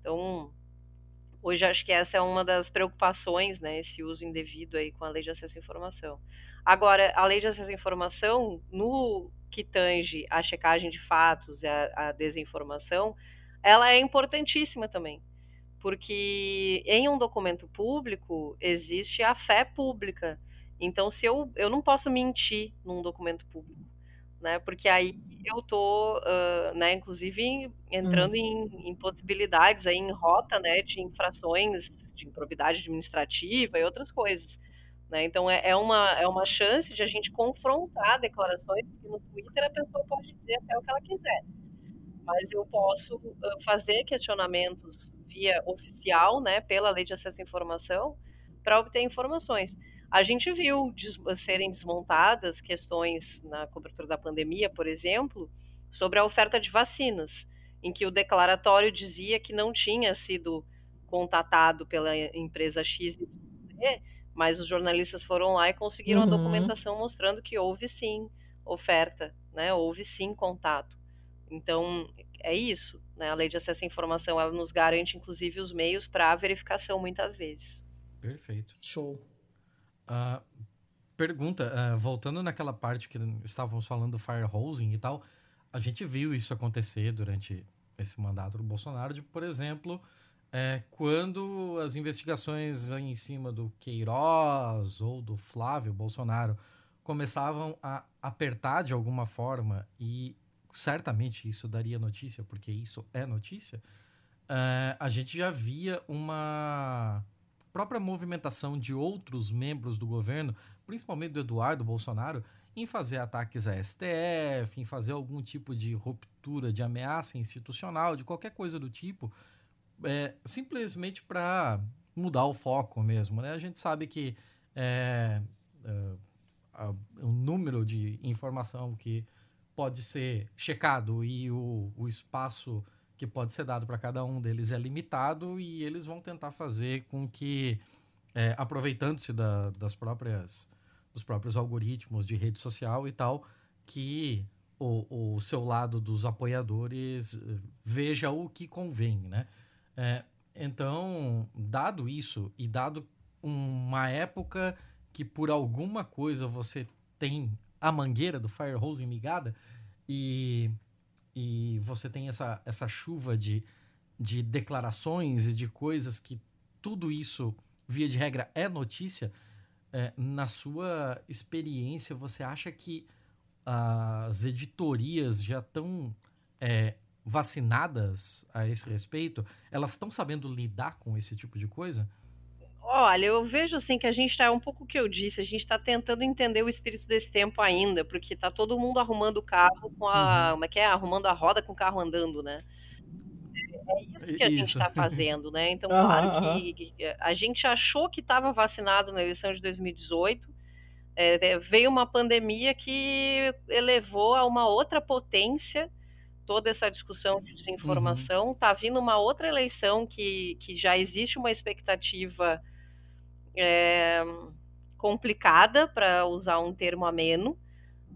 Então, hoje acho que essa é uma das preocupações, né? Esse uso indevido aí com a lei de acesso à informação. Agora, a lei de acesso à informação, no que tange a checagem de fatos e a, a desinformação, ela é importantíssima também porque em um documento público existe a fé pública. Então, se eu, eu não posso mentir num documento público, né? Porque aí eu tô, uh, né, inclusive entrando hum. em, em, possibilidades aí em rota, né, de infrações de improbidade administrativa e outras coisas. Né? Então é, é, uma, é uma chance de a gente confrontar declarações, porque no Twitter a pessoa pode dizer até o que ela quiser. Mas eu posso fazer questionamentos via oficial, né, pela lei de acesso à informação, para obter informações. A gente viu des serem desmontadas questões na cobertura da pandemia, por exemplo, sobre a oferta de vacinas, em que o declaratório dizia que não tinha sido contatado pela empresa X, mas os jornalistas foram lá e conseguiram uhum. a documentação mostrando que houve sim oferta, né? Houve sim contato. Então, é isso. Né? A lei de acesso à informação ela nos garante, inclusive, os meios para a verificação muitas vezes. Perfeito. Show. Uh, pergunta, uh, voltando naquela parte que estávamos falando do firehosing e tal, a gente viu isso acontecer durante esse mandato do Bolsonaro, de, por exemplo, é, quando as investigações em cima do Queiroz ou do Flávio Bolsonaro começavam a apertar de alguma forma, e certamente isso daria notícia, porque isso é notícia, uh, a gente já via uma própria movimentação de outros membros do governo, principalmente do Eduardo Bolsonaro, em fazer ataques à STF, em fazer algum tipo de ruptura, de ameaça institucional, de qualquer coisa do tipo, é, simplesmente para mudar o foco mesmo. Né? A gente sabe que é, é, o número de informação que pode ser checado e o, o espaço que pode ser dado para cada um deles é limitado e eles vão tentar fazer com que, é, aproveitando-se da, das próprias dos próprios algoritmos de rede social e tal, que o, o seu lado dos apoiadores eh, veja o que convém, né? É, então, dado isso e dado uma época que por alguma coisa você tem a mangueira do firehose ligada e e você tem essa, essa chuva de, de declarações e de coisas que tudo isso, via de regra, é notícia, é, na sua experiência, você acha que as editorias já estão é, vacinadas a esse respeito? Elas estão sabendo lidar com esse tipo de coisa? Olha, eu vejo assim que a gente está, um pouco o que eu disse, a gente está tentando entender o espírito desse tempo ainda, porque está todo mundo arrumando o carro com a. Uhum. Como é que é? Arrumando a roda com o carro andando, né? É isso que a isso. gente está [laughs] fazendo, né? Então, claro uhum. que, que, a gente achou que estava vacinado na eleição de 2018, É, veio uma pandemia que elevou a uma outra potência toda essa discussão de desinformação. Está uhum. vindo uma outra eleição que, que já existe uma expectativa é, complicada, para usar um termo ameno,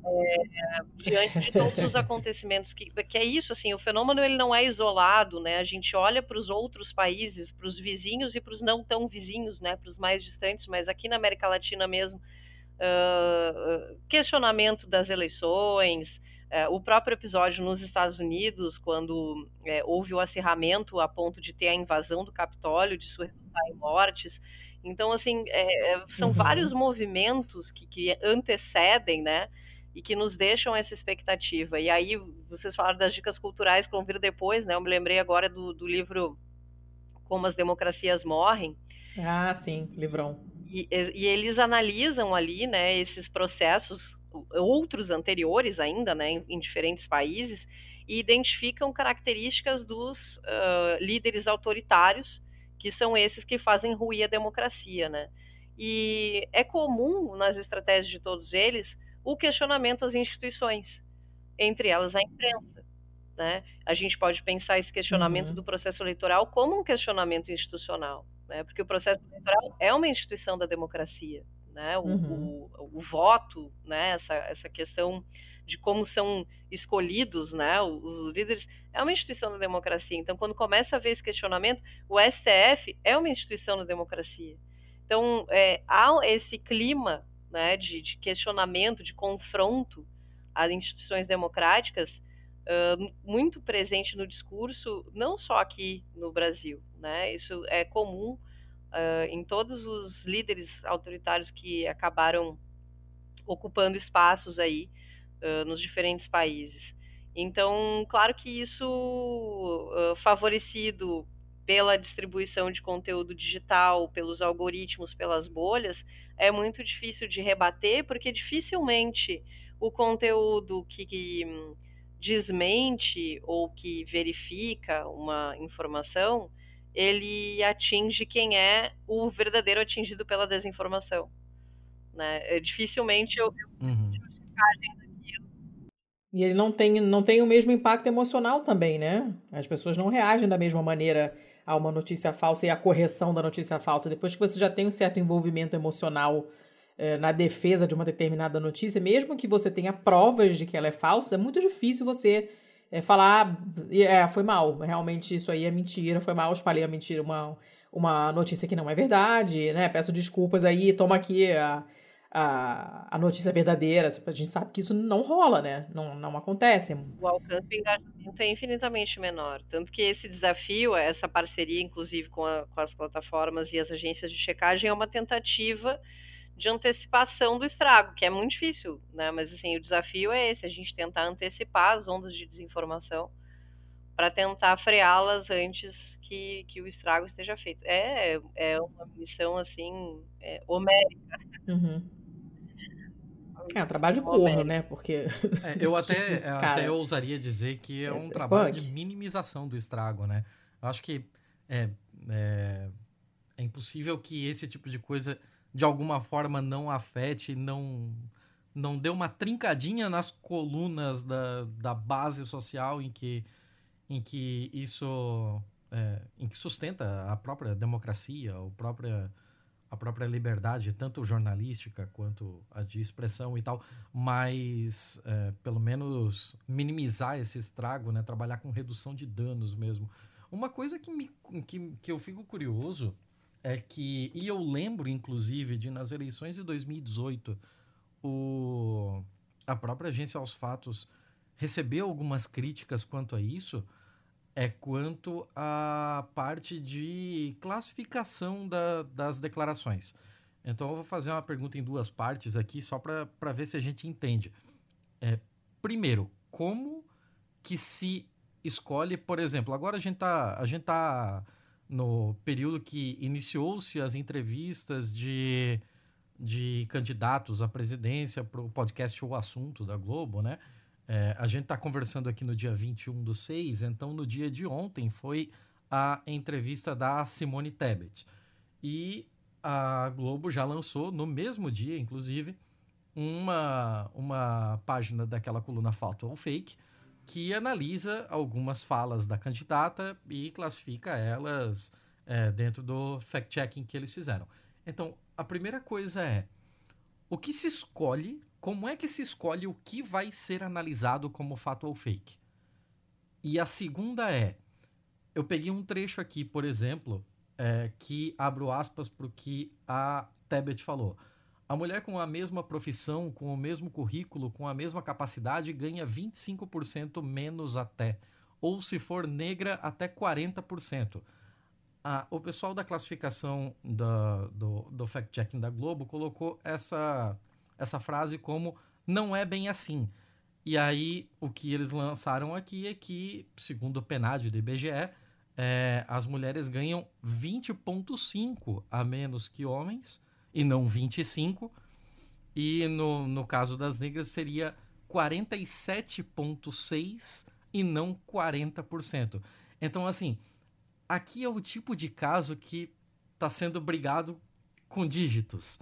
é, diante de todos os acontecimentos que, que é isso assim o fenômeno ele não é isolado né? A gente olha para os outros países para os vizinhos e para os não tão vizinhos né? Para os mais distantes mas aqui na América Latina mesmo uh, questionamento das eleições uh, o próprio episódio nos Estados Unidos quando uh, houve o acirramento a ponto de ter a invasão do Capitólio de sua mortes então assim é, são uhum. vários movimentos que, que antecedem né e que nos deixam essa expectativa. E aí, vocês falaram das dicas culturais que vão vir depois, né? Eu me lembrei agora do, do livro Como as Democracias Morrem. Ah, sim, livrão. E, e, eles analisam ali, né, esses processos, outros anteriores ainda, né, em, em diferentes países, e identificam características dos uh, líderes autoritários, que são esses que fazem ruir a democracia, né? E é comum nas estratégias de todos eles o questionamento às instituições, entre elas a imprensa. Né? A gente pode pensar esse questionamento uhum. do processo eleitoral como um questionamento institucional, né? porque o processo eleitoral é uma instituição da democracia. Né? O, uhum. o, o, voto, né? essa, essa questão de como são escolhidos né? os líderes, é uma instituição da democracia. Então, quando começa a haver esse questionamento, o STF é uma instituição da democracia. Então, é, há esse clima né, de, de questionamento, de confronto às instituições democráticas, uh, muito presente no discurso, não só aqui no Brasil. Né? Isso é comum uh, em todos os líderes autoritários que acabaram ocupando espaços aí uh, nos diferentes países. Então, claro que isso favorecido pela distribuição de conteúdo digital, pelos algoritmos, pelas bolhas, é muito difícil de rebater, porque dificilmente o conteúdo que, que desmente ou que verifica uma informação, ele atinge quem é o verdadeiro atingido pela desinformação. Né? É, dificilmente eu, eu uhum. E ele não tem, não tem o mesmo impacto emocional também, né? As pessoas não reagem da mesma maneira a uma notícia falsa e a correção da notícia falsa, depois que você já tem um certo envolvimento emocional eh, na defesa de uma determinada notícia, mesmo que você tenha provas de que ela é falsa, é muito difícil você eh, falar, é, foi mal, realmente isso aí é mentira, foi mal, espalhei a mentira, uma, uma notícia que não é verdade, né? Peço desculpas aí, toma aqui a a, a notícia verdadeira. A gente sabe que isso não rola, né? Não, não acontece. O alcance do engajamento é infinitamente menor. Tanto que esse desafio, essa parceria, inclusive, com, a, com as plataformas e as agências de checagem, é uma tentativa de antecipação do estrago, que é muito difícil, né? Mas assim, o desafio é esse, a gente tentar antecipar as ondas de desinformação para tentar freá-las antes que, que o estrago esteja feito. É, é uma missão assim é, homérica. Uhum. É um trabalho de corno, né? Porque. É, eu [laughs] até, Cara, até ousaria dizer que é, é um trabalho de minimização do estrago, né? Eu acho que é, é, é, impossível que esse tipo de coisa, de alguma forma, não afete, não, não dê uma trincadinha nas colunas da, da base social em que, em que isso. É, em que sustenta a própria democracia, o própria a própria liberdade, tanto jornalística quanto a de expressão e tal, mas é, pelo menos minimizar esse estrago, né? Trabalhar com redução de danos mesmo. Uma coisa que, me, que, que eu fico curioso é que, e eu lembro inclusive de nas eleições de 2018, o, a própria agência aos fatos recebeu algumas críticas quanto a isso, é quanto à parte de classificação da, das declarações. Então, eu vou fazer uma pergunta em duas partes aqui, só para ver se a gente entende. É, primeiro, como que se escolhe, por exemplo, agora a gente está tá no período que iniciou-se as entrevistas de, de candidatos à presidência para o podcast O Assunto da Globo, né? É, a gente está conversando aqui no dia 21 do 6, então no dia de ontem foi a entrevista da Simone Tebet. E a Globo já lançou, no mesmo dia, inclusive, uma, uma página daquela coluna Fato ou Fake que analisa algumas falas da candidata e classifica elas é, dentro do fact-checking que eles fizeram. Então, a primeira coisa é o que se escolhe, como é que se escolhe o que vai ser analisado como fato ou fake? E a segunda é, eu peguei um trecho aqui, por exemplo, é, que abro aspas para o que a Tebet falou. A mulher com a mesma profissão, com o mesmo currículo, com a mesma capacidade, ganha 25% menos até. Ou se for negra, até 40%. Ah, o pessoal da classificação da, do, do fact-checking da Globo colocou essa, essa frase como não é bem assim. E aí, o que eles lançaram aqui é que, segundo o PNAD do IBGE, é, as mulheres ganham 20,5 a menos que homens, e não 25. E no, no caso das negras seria 47,6 e não 40%. Então, assim, aqui é o tipo de caso que está sendo brigado com dígitos.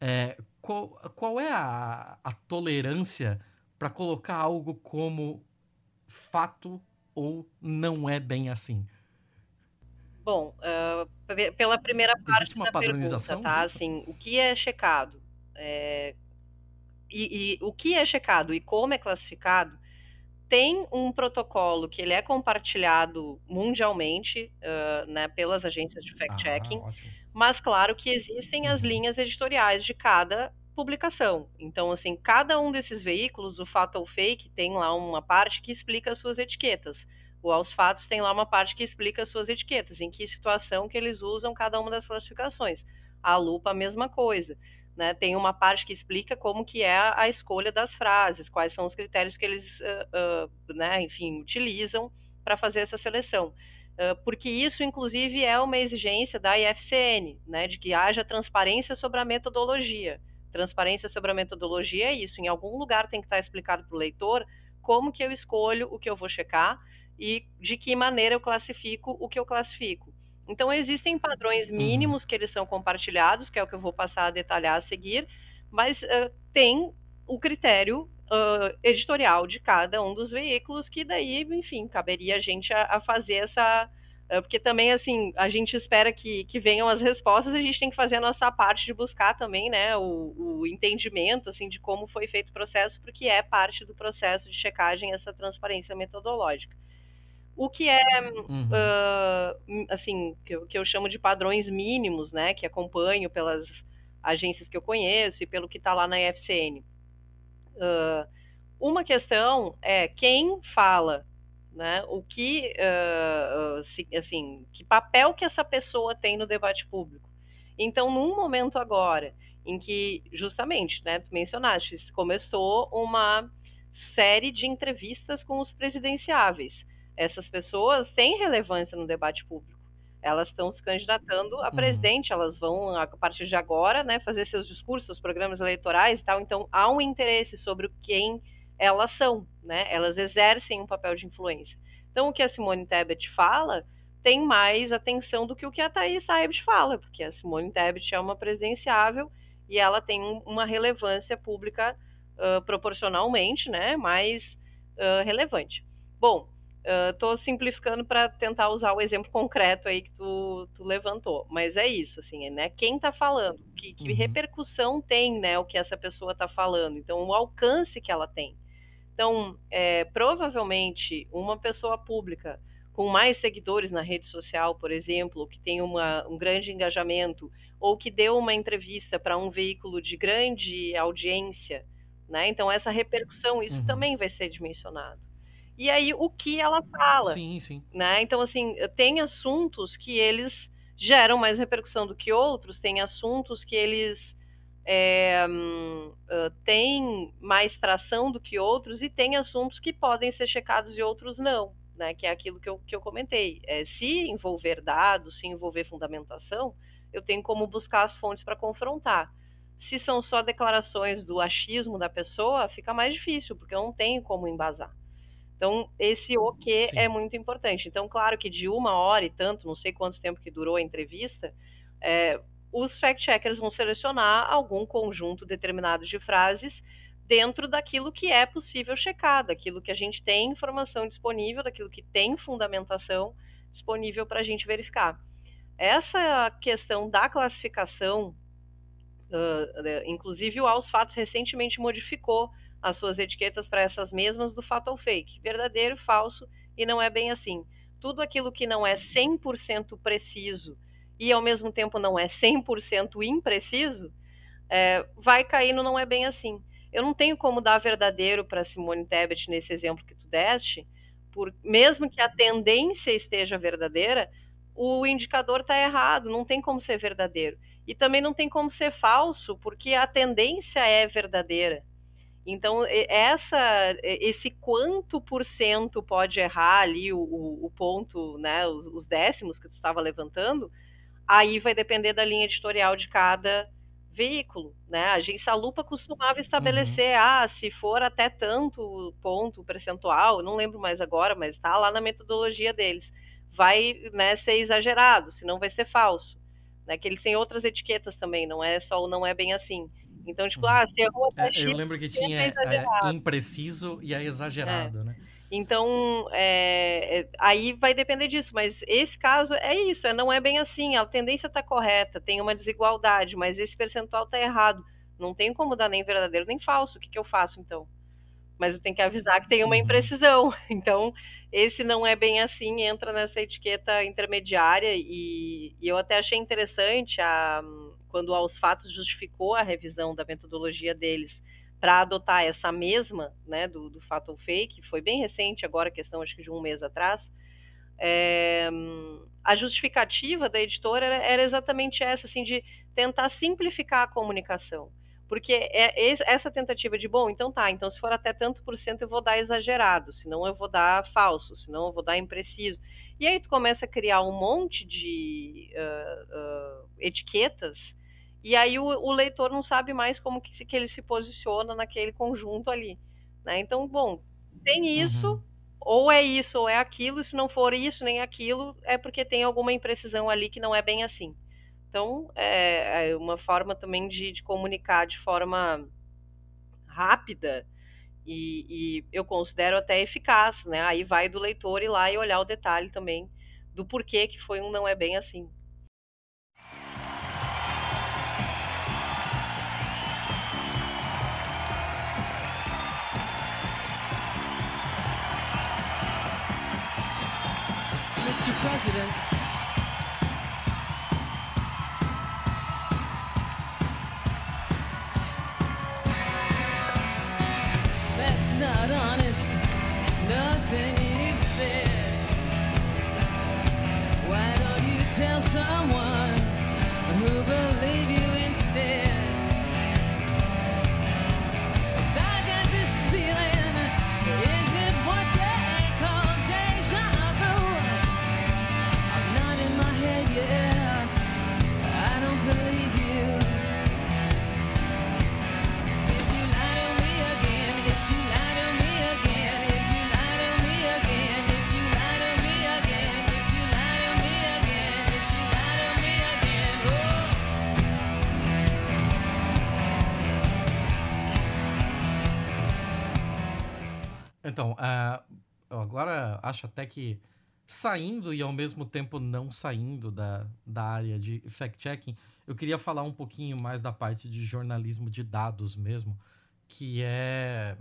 É, qual, qual é a, a tolerância para colocar algo como fato ou não é bem assim? Bom, uh, pela primeira parte Existe uma da padronização pergunta, tá? Assim, o que é checado? É, e, e, o que é checado e como é classificado tem um protocolo que ele é compartilhado mundialmente, uh, né, pelas agências de fact-checking, ah, mas claro que existem as linhas editoriais de cada publicação. Então, assim, cada um desses veículos, o fato ou fake, tem lá uma parte que explica as suas etiquetas. O aos fatos tem lá uma parte que explica as suas etiquetas, em que situação que eles usam cada uma das classificações. A lupa, a mesma coisa. Né, tem uma parte que explica como que é a escolha das frases, quais são os critérios que eles, uh, uh, né, enfim, utilizam para fazer essa seleção. Porque isso, inclusive, é uma exigência da IFCN, né, de que haja transparência sobre a metodologia. Transparência sobre a metodologia é isso. Em algum lugar tem que estar explicado para o leitor como que eu escolho o que eu vou checar e de que maneira eu classifico o que eu classifico. Então, existem padrões uhum. mínimos que eles são compartilhados, que é o que eu vou passar a detalhar a seguir, mas uh, tem o critério uh, editorial de cada um dos veículos, que daí, enfim, caberia a gente a, a fazer essa. Uh, porque também, assim, a gente espera que, que venham as respostas, a gente tem que fazer a nossa parte de buscar também, né, o, o entendimento, assim, de como foi feito o processo, porque é parte do processo de checagem essa transparência metodológica. O que é, uhum. uh, assim, que eu, que eu chamo de padrões mínimos, né, que acompanho pelas agências que eu conheço e pelo que está lá na IFCN. Uh, uma questão é quem fala, né, o que, uh, se, assim, que papel que essa pessoa tem no debate público. Então, num momento agora em que, justamente, né, tu mencionaste, começou uma série de entrevistas com os presidenciáveis essas pessoas têm relevância no debate público. Elas estão se candidatando a uhum. presidente, uhum. elas vão, a partir de agora, né, fazer seus discursos, seus programas eleitorais e tal. Então, há um interesse sobre quem elas são, né? Elas exercem um papel de influência. Então, o que a Simone Tebet fala tem mais atenção do que o que a Thaís Saibet fala, porque a Simone Tebet é uma presidenciável e ela tem uma relevância pública uh, proporcionalmente, né, mais uh, relevante. Bom, Estou uh, simplificando para tentar usar o exemplo concreto aí que tu, tu levantou, mas é isso, assim, né? Quem está falando, que, que uhum. repercussão tem, né, o que essa pessoa está falando, então o alcance que ela tem. Então, é, provavelmente, uma pessoa pública com mais seguidores na rede social, por exemplo, que tem uma, um grande engajamento, ou que deu uma entrevista para um veículo de grande audiência, né? Então, essa repercussão, isso uhum. também vai ser dimensionado e aí o que ela fala. Sim, sim. Né? Então, assim, tem assuntos que eles geram mais repercussão do que outros, tem assuntos que eles é, têm mais tração do que outros, e tem assuntos que podem ser checados e outros não. Né, que é aquilo que eu, que eu comentei. É, se envolver dados, se envolver fundamentação, eu tenho como buscar as fontes para confrontar. Se são só declarações do achismo da pessoa, fica mais difícil, porque eu não tenho como embasar. Então, esse o que é muito importante. Então, claro que de uma hora e tanto, não sei quanto tempo que durou a entrevista, é, os fact-checkers vão selecionar algum conjunto determinado de frases dentro daquilo que é possível checar, daquilo que a gente tem informação disponível, daquilo que tem fundamentação disponível para a gente verificar. Essa questão da classificação, uh, inclusive o Aos Fatos recentemente modificou as suas etiquetas para essas mesmas do fato ou fake, verdadeiro, falso, e não é bem assim. Tudo aquilo que não é 100% preciso e ao mesmo tempo não é 100% impreciso, é, vai cair no não é bem assim. Eu não tenho como dar verdadeiro para Simone Tebet nesse exemplo que tu deste, por, mesmo que a tendência esteja verdadeira, o indicador está errado, não tem como ser verdadeiro. E também não tem como ser falso, porque a tendência é verdadeira. Então, essa, esse quanto por cento pode errar ali o, o, ponto, né, os, os décimos que tu estava levantando, aí vai depender da linha editorial de cada veículo, né? A agência Lupa costumava estabelecer, uhum. ah, se for até tanto ponto percentual, não lembro mais agora, mas está lá na metodologia deles, vai né, ser exagerado, senão vai ser falso. Né? Que eles têm outras etiquetas também, não é só o não é bem assim. Então, tipo, uhum. ah, se errou até é, Eu lembro que tinha é, impreciso e é exagerado, é. né? Então, é, é, aí vai depender disso, mas esse caso é isso, é, não é bem assim, a tendência está correta, tem uma desigualdade, mas esse percentual está errado. Não tem como dar nem verdadeiro nem falso, o que, que eu faço então? Mas eu tenho que avisar que tem uma uhum. imprecisão. [laughs] Então, esse não é bem assim, entra nessa etiqueta intermediária, e, e eu até achei interessante a, quando aos fatos justificou a revisão da metodologia deles para adotar essa mesma, né, do, do fato ou fake, foi bem recente agora, questão acho que de um mês atrás, é, a justificativa da editora era, era, exatamente essa, assim, de tentar simplificar a comunicação. Porque é, essa tentativa de, bom, então tá, então se for até tanto por cento eu vou dar exagerado, senão eu vou dar falso, senão eu vou dar impreciso. E aí tu começa a criar um monte de uh, uh, etiquetas e aí o, o, leitor não sabe mais como que, que, ele se posiciona naquele conjunto ali. Né? Então, bom, tem isso, uhum. ou é isso ou é aquilo, e se não for isso nem aquilo, é porque tem alguma imprecisão ali que não é bem assim. Então, é, é uma forma também de, de, comunicar de forma rápida e, e, eu considero até eficaz, né? Aí vai do leitor ir lá e olhar o detalhe também do porquê que foi um não é bem assim. Mr. President. Então, uh, agora acho até que saindo e ao mesmo tempo não saindo da, da área de fact-checking, eu queria falar um pouquinho mais da parte de jornalismo de dados mesmo, que é,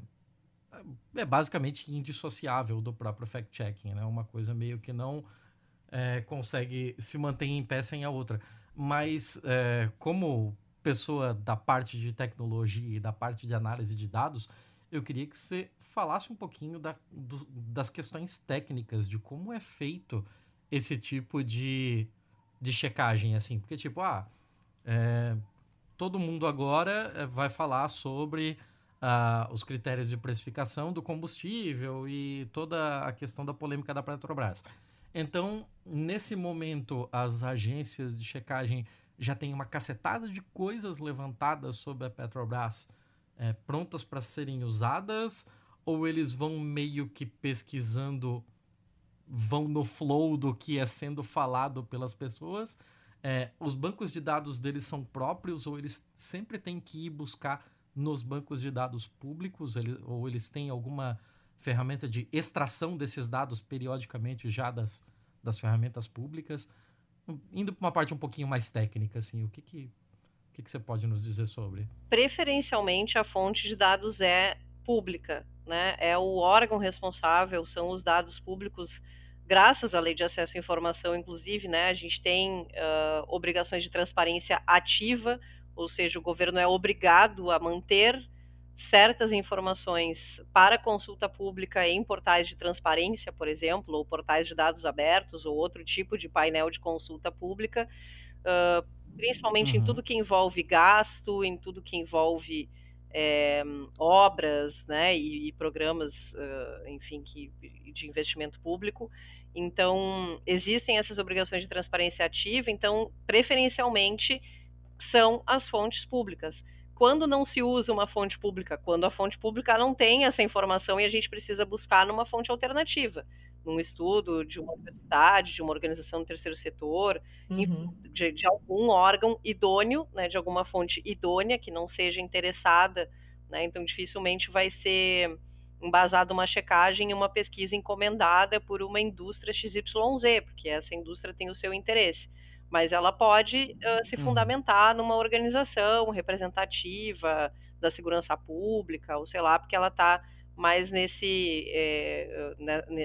é basicamente indissociável do próprio fact-checking, né? Uma coisa meio que não é, consegue se manter em pé sem a outra. Mas é, como pessoa da parte de tecnologia e da parte de análise de dados, eu queria que você falasse um pouquinho da, do, das questões técnicas, de como é feito esse tipo de, de checagem, assim. Porque, tipo, ah, é, todo mundo agora é, vai falar sobre ah, os critérios de precificação do combustível e toda a questão da polêmica da Petrobras. Então, nesse momento, as agências de checagem já têm uma cacetada de coisas levantadas sobre a Petrobras é, prontas para serem usadas ou eles vão meio que pesquisando, vão no flow do que é sendo falado pelas pessoas? é, os bancos de dados deles são próprios ou eles sempre têm que ir buscar nos bancos de dados públicos ele, ou eles têm alguma ferramenta de extração desses dados periodicamente já das, das ferramentas públicas? Indo para uma parte um pouquinho mais técnica, assim, o que, que, o que, que você pode nos dizer sobre? Preferencialmente, a fonte de dados é pública, né? É o órgão responsável, são os dados públicos graças à lei de acesso à informação, inclusive, né, a gente tem uh, obrigações de transparência ativa, ou seja, o governo é obrigado a manter certas informações para consulta pública em portais de transparência, por exemplo, ou portais de dados abertos, ou outro tipo de painel de consulta pública, uh, principalmente uhum. em tudo que envolve gasto, em tudo que envolve é, obras né, e, e programas, uh, enfim, que, de investimento público. Então, existem essas obrigações de transparência ativa, então, preferencialmente, são as fontes públicas. Quando não se usa uma fonte pública? Quando a fonte pública não tem essa informação e a gente precisa buscar numa fonte alternativa, num estudo de uma universidade, de uma organização do terceiro setor, uhum. de, de, algum órgão idôneo, né, de alguma fonte idônea que não seja interessada, né, então dificilmente vai ser embasado uma checagem e uma pesquisa encomendada por uma indústria XYZ, porque essa indústria tem o seu interesse. Mas ela pode uh, se uhum. fundamentar numa organização representativa da segurança pública, ou sei lá, porque ela está mais nesse, é,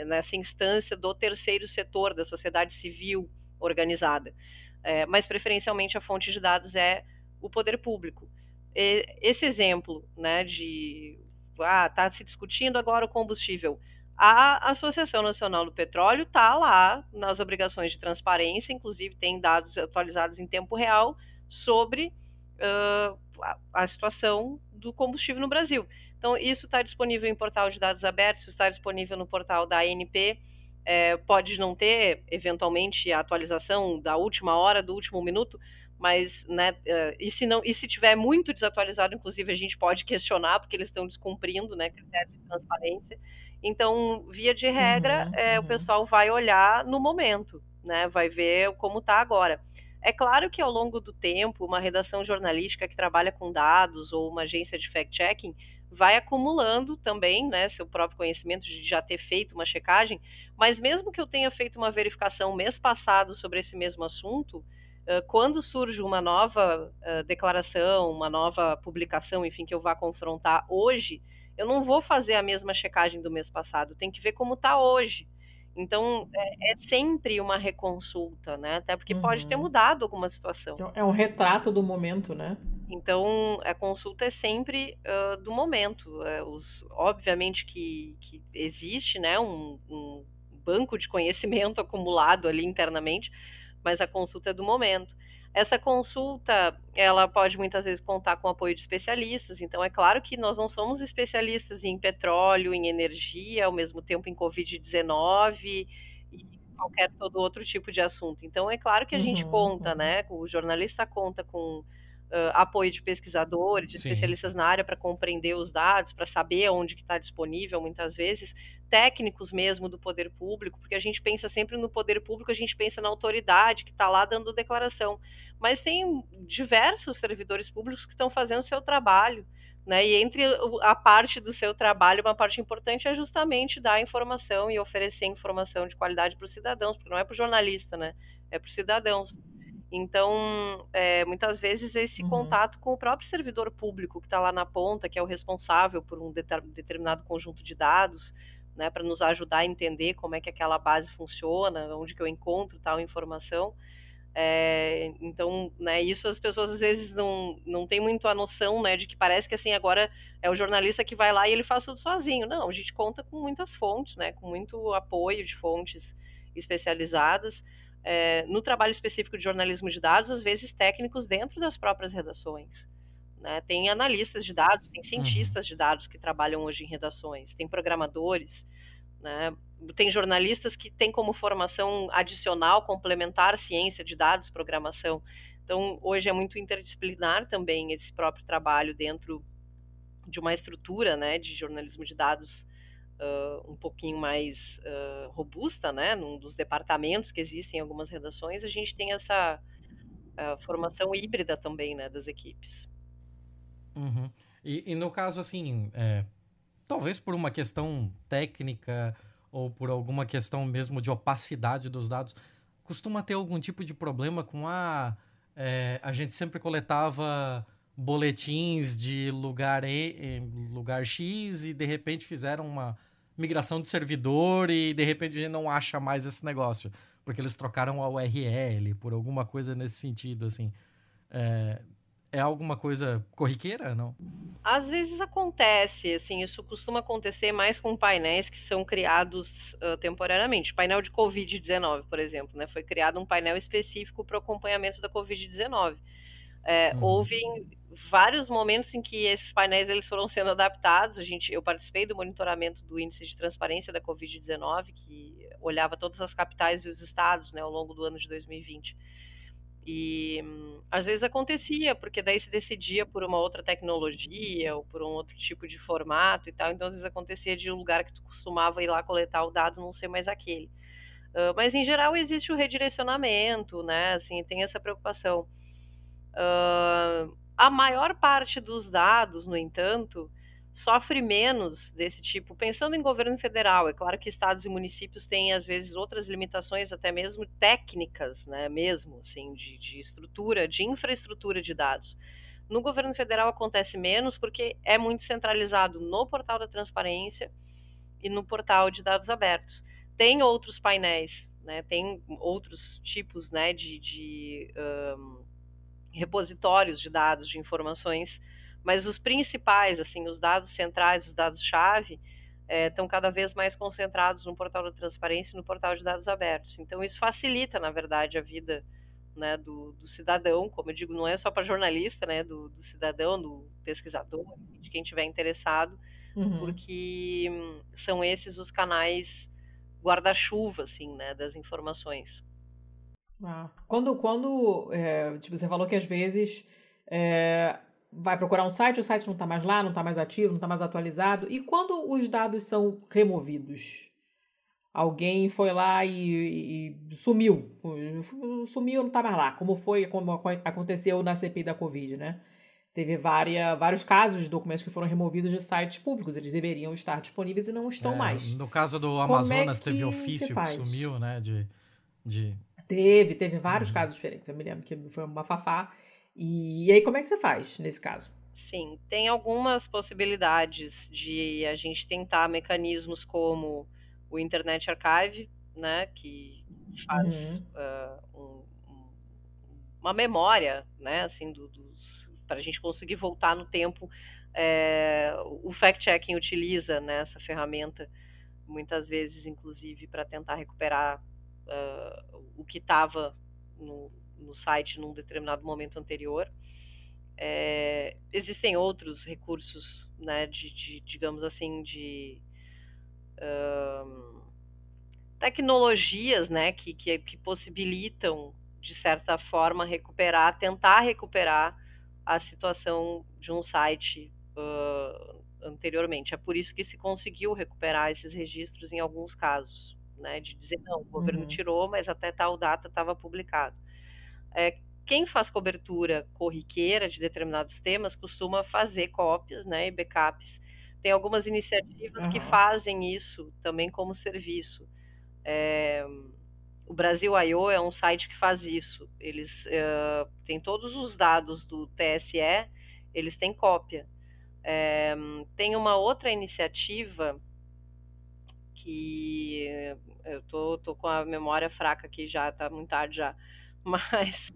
nessa instância do terceiro setor, da sociedade civil organizada. É, mas, preferencialmente, a fonte de dados é o poder público. E, esse exemplo né, de ah, está se discutindo agora o combustível. A Associação Nacional do Petróleo está lá nas obrigações de transparência, inclusive tem dados atualizados em tempo real sobre uh, a, a, situação do combustível no Brasil. Então, isso está disponível em portal de dados abertos, está disponível no portal da ANP. É, pode não ter, eventualmente, a atualização da última hora, do último minuto, mas né, uh, e se não e se tiver muito desatualizado, inclusive a gente pode questionar porque eles estão descumprindo, né, critérios de transparência. Então, via de regra, uhum, é, uhum. o pessoal vai olhar no momento, né, vai ver como está agora. É claro que ao longo do tempo, uma redação jornalística que trabalha com dados ou uma agência de fact-checking vai acumulando também, né, seu próprio conhecimento de já ter feito uma checagem, mas mesmo que eu tenha feito uma verificação mês passado sobre esse mesmo assunto, quando surge uma nova declaração, uma nova publicação, enfim, que eu vá confrontar hoje, eu não vou fazer a mesma checagem do mês passado, tem que ver como está hoje. Então, é, é, sempre uma reconsulta, né? Até porque uhum. pode ter uhum. mudado alguma situação. Então, é um retrato do momento, né? Então, a consulta é sempre uh, do momento. Uh, os, obviamente que, que existe né, um, um banco de conhecimento [laughs] acumulado ali internamente, mas a consulta é do momento. Essa consulta, ela pode muitas vezes contar com o apoio de especialistas, então é claro que nós não somos especialistas em petróleo, em energia, ao mesmo tempo em Covid-19 e qualquer todo outro tipo de assunto. Então é claro que a uhum, gente conta, uhum. né? O jornalista conta com uh, apoio de pesquisadores, de Sim. especialistas na área para compreender os dados, para saber onde que está disponível, muitas vezes, técnicos mesmo do poder público, porque a gente pensa sempre no poder público, a gente pensa na autoridade que está lá dando declaração, mas tem diversos servidores públicos que estão fazendo o seu trabalho, né? E entre a parte do seu trabalho, uma parte importante é justamente dar informação e oferecer informação de qualidade para os cidadãos, porque não é para o jornalista, né? É para os cidadãos. Então, é, muitas vezes, esse uhum. contato com o próprio servidor público que está lá na ponta, que é o responsável por um determinado conjunto de dados, né, para nos ajudar a entender como é que aquela base funciona, onde que eu encontro tal informação. É, então, né, isso as pessoas às vezes não, não têm muito a noção, né, de que parece que assim agora é o jornalista que vai lá e ele faz tudo sozinho. Não, a gente conta com muitas fontes, né, com muito apoio de fontes especializadas é, no trabalho específico de jornalismo de dados, às vezes técnicos dentro das próprias redações. Né? Tem analistas de dados, tem cientistas uhum. de dados que trabalham hoje em redações, tem programadores, né? tem jornalistas que têm como formação adicional, complementar ciência de dados, programação. Então, hoje é muito interdisciplinar também esse próprio trabalho dentro de uma estrutura né, de jornalismo de dados uh, um pouquinho mais uh, robusta, né, num dos departamentos que existem em algumas redações, a gente tem essa formação híbrida também, né, das equipes. Uhum. E, e, no caso, assim, é, talvez por uma questão técnica ou por alguma questão mesmo de opacidade dos dados, costuma ter algum tipo de problema com a. É, a gente sempre coletava boletins de lugar, e, lugar X e de repente fizeram uma migração de servidor e de repente a gente não acha mais esse negócio, porque eles trocaram a URL por alguma coisa nesse sentido, assim. É, é alguma coisa corriqueira, não? Às vezes acontece, assim, isso costuma acontecer mais com painéis que são criados uh, temporariamente. Painel de Covid-19, por exemplo, né? Foi criado um painel específico para o acompanhamento da Covid-19. É, uhum. Houve vários momentos em que esses painéis eles foram sendo adaptados. A gente, eu participei do monitoramento do índice de transparência da Covid-19, que olhava todas as capitais e os estados, né, ao longo do ano de 2020. E às vezes acontecia, porque daí se decidia por uma outra tecnologia ou por um outro tipo de formato e tal. Então às vezes acontecia de um lugar que tu costumava ir lá coletar o dado não ser mais aquele. Uh, mas em geral existe o redirecionamento, né? Assim, tem essa preocupação. Uh, a maior parte dos dados, no entanto, sofre menos desse tipo, pensando em governo federal. É claro que estados e municípios têm, às vezes, outras limitações, até mesmo técnicas, né, mesmo, assim, de, de estrutura, de infraestrutura de dados. No governo federal acontece menos porque é muito centralizado no portal da transparência e no portal de dados abertos. Tem outros painéis, né, tem outros tipos né, de, de um, repositórios de dados, de informações mas os principais, assim, os dados centrais, os dados-chave, é, estão cada vez mais concentrados no portal da transparência e no portal de dados abertos. Então, isso facilita, na verdade, a vida né, do, do, cidadão, como eu digo, não é só para jornalista, né, do, do, cidadão, do pesquisador, de quem tiver interessado, uhum. porque são esses os canais guarda-chuva, assim, né, das informações. Ah, quando, quando é, tipo, você falou que às vezes é, vai procurar um site, o site não está mais lá, não está mais ativo, não está mais atualizado. E quando os dados são removidos? Alguém foi lá e, e sumiu. Sumiu, não está mais lá. Como foi, como aconteceu na CPI da Covid, né? Teve várias, vários casos de documentos que foram removidos de sites públicos. Eles deveriam estar disponíveis e não estão é, mais. No caso do é Amazonas, é teve ofício que sumiu, né? De, de... Teve, teve vários casos diferentes. Eu me lembro que foi uma fafá. E, aí, como é que você faz nesse caso? Sim, tem algumas possibilidades de a gente tentar mecanismos como o Internet Archive, né, que faz uhum. uh, um, um, uma memória, né, assim, do, dos, para a gente conseguir voltar no tempo. É, o fact-checking utiliza né, essa ferramenta, muitas vezes, inclusive, para tentar recuperar uh, o que estava no, no site num determinado momento anterior. É, existem outros recursos, né, de, de digamos assim, de um, tecnologias, né, que, que, que, possibilitam, de certa forma, recuperar, tentar recuperar a situação de um site uh, anteriormente. É por isso que se conseguiu recuperar esses registros em alguns casos, né, de dizer, não, o governo uhum. tirou, mas até tal data estava publicado é, quem faz cobertura corriqueira de determinados temas costuma fazer cópias né, e backups. Tem algumas iniciativas uhum. que fazem isso também como serviço. É, o Brasil I.O. é um site que faz isso. Eles uh, têm todos os dados do TSE, eles têm cópia. É, tem uma outra iniciativa que eu tô, tô com a memória fraca aqui já, tá muito tarde já [laughs] mas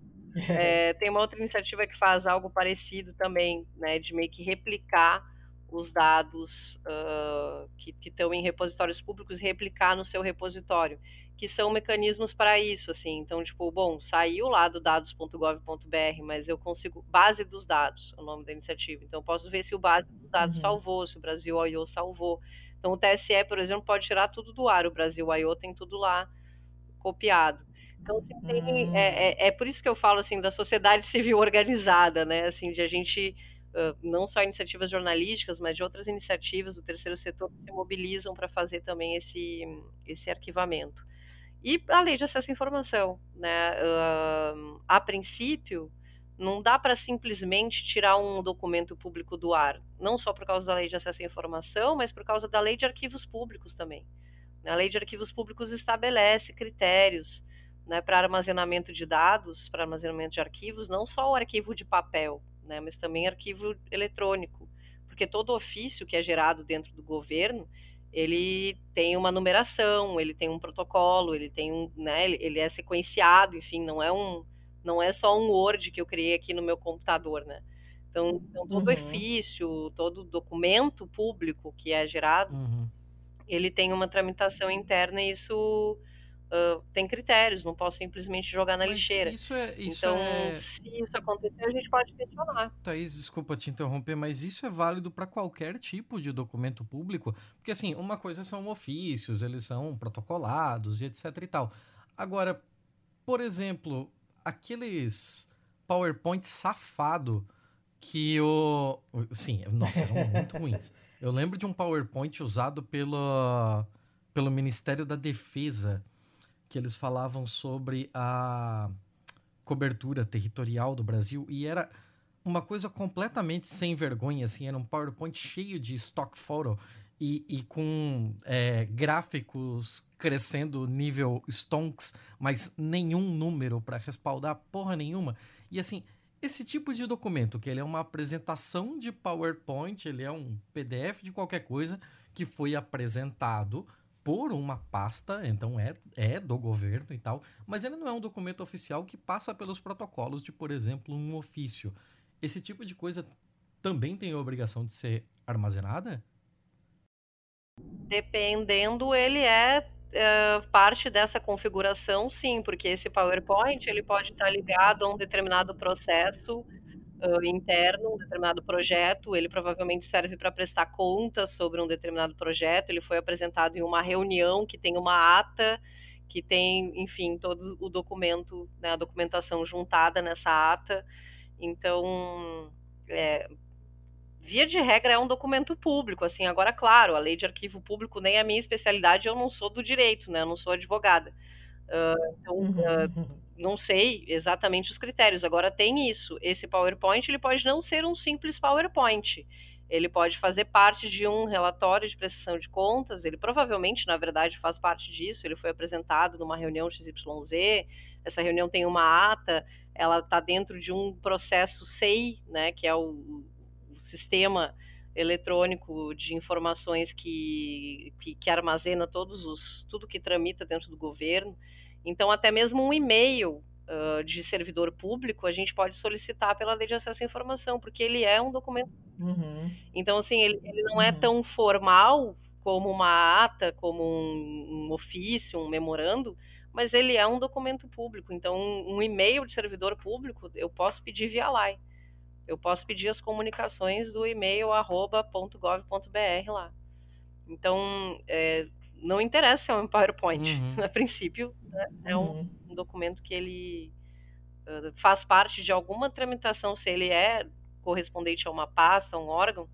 é, [laughs] tem uma outra iniciativa que faz algo parecido também, né, de meio que replicar os dados uh, que estão em repositórios públicos e replicar no seu repositório, que são mecanismos para isso, assim. Então, tipo, bom, saiu lá do dados.gov.br, mas eu consigo base dos dados, é o nome da iniciativa. Então, eu posso ver se o base dos dados uhum. salvou, se o Brasil I.O. salvou. Então, o TSE, por exemplo, pode tirar tudo do ar. O Brasil I.O. tem tudo lá copiado. Então, assim, tem, hum. é, é, é, por isso que eu falo assim da sociedade [laughs] civil organizada, né? Assim, de a gente não só iniciativas jornalísticas, mas de outras iniciativas do terceiro setor que se mobilizam para fazer também esse esse arquivamento. E a lei de acesso à informação, né? A princípio, não dá para simplesmente tirar um documento público do ar, não só por causa da lei de acesso à informação, mas por causa da lei de arquivos públicos também. A lei de arquivos públicos estabelece critérios né, para armazenamento de dados, para armazenamento de arquivos, não só o arquivo de papel, né, mas também arquivo eletrônico, porque todo ofício que é gerado dentro do governo, ele tem uma numeração, ele tem um protocolo, ele tem um, né, ele é sequenciado, enfim, não é um, não é só um Word que eu criei aqui no meu computador, né? Então, então todo uhum. ofício, todo documento público que é gerado, uhum. ele tem uma tramitação interna e isso uh, tem critérios, não posso simplesmente jogar na Mas lixeira. Isso é, isso então, é... se isso acontecer, a gente pode questionar. Thaís, desculpa te interromper, mas isso é válido para qualquer tipo de documento público? Porque, assim, uma coisa são ofícios, eles são protocolados e etc e tal. Agora, por exemplo, aqueles PowerPoint safado que o. Sim, nossa, eram [laughs] muito ruins. Eu lembro de um PowerPoint usado pelo, pelo Ministério da Defesa, que eles falavam sobre a cobertura territorial do Brasil, e era uma coisa completamente sem vergonha, assim, era um PowerPoint cheio de stock photo e, e com é, gráficos crescendo nível stonks, mas nenhum número para respaldar porra nenhuma. E assim, esse tipo de documento, que ele é uma apresentação de PowerPoint, ele é um PDF de qualquer coisa que foi apresentado por uma pasta, então é, é do governo e tal, mas ele não é um documento oficial que passa pelos protocolos de, por exemplo, um ofício. Esse tipo de coisa também tem a obrigação de ser armazenada? Dependendo, ele é Uh, parte dessa configuração, sim, porque esse PowerPoint ele pode estar ligado a um determinado processo uh, interno, um determinado projeto. Ele provavelmente serve para prestar contas sobre um determinado projeto. Ele foi apresentado em uma reunião que tem uma ata, que tem, enfim, todo o documento, né, a documentação juntada nessa ata. Então, é, via de regra é um documento público, assim, agora claro, a lei de arquivo público nem é a minha especialidade, eu não sou do direito, né, eu não sou advogada. Uh, então, uh, não sei exatamente os critérios. Agora tem isso. Esse PowerPoint ele pode não ser um simples PowerPoint. Ele pode fazer parte de um relatório de prestação de contas. Ele provavelmente, na verdade, faz parte disso. Ele foi apresentado numa reunião XYZ. Essa reunião tem uma ata. Ela está dentro de um processo SEI, né, que é o, sistema eletrônico de informações que, que, que, armazena todos os tudo que tramita dentro do governo. Então, até mesmo um e-mail uh, de servidor público a gente pode solicitar pela lei de acesso à informação, porque ele é um documento. Uhum. Então, assim, ele, ele não é uhum. é tão formal como uma ata, como um, um, ofício, um memorando, mas ele é um documento público. Então, um, um e-mail de servidor público eu posso pedir via LAI eu posso pedir as comunicações do e-mail arroba.gov.br lá. Então, é, não interessa se é um PowerPoint. Uhum. [laughs] A princípio, né, é um, uhum. um, documento que ele uh, faz parte de alguma tramitação, se ele é correspondente a uma pasta, a um órgão,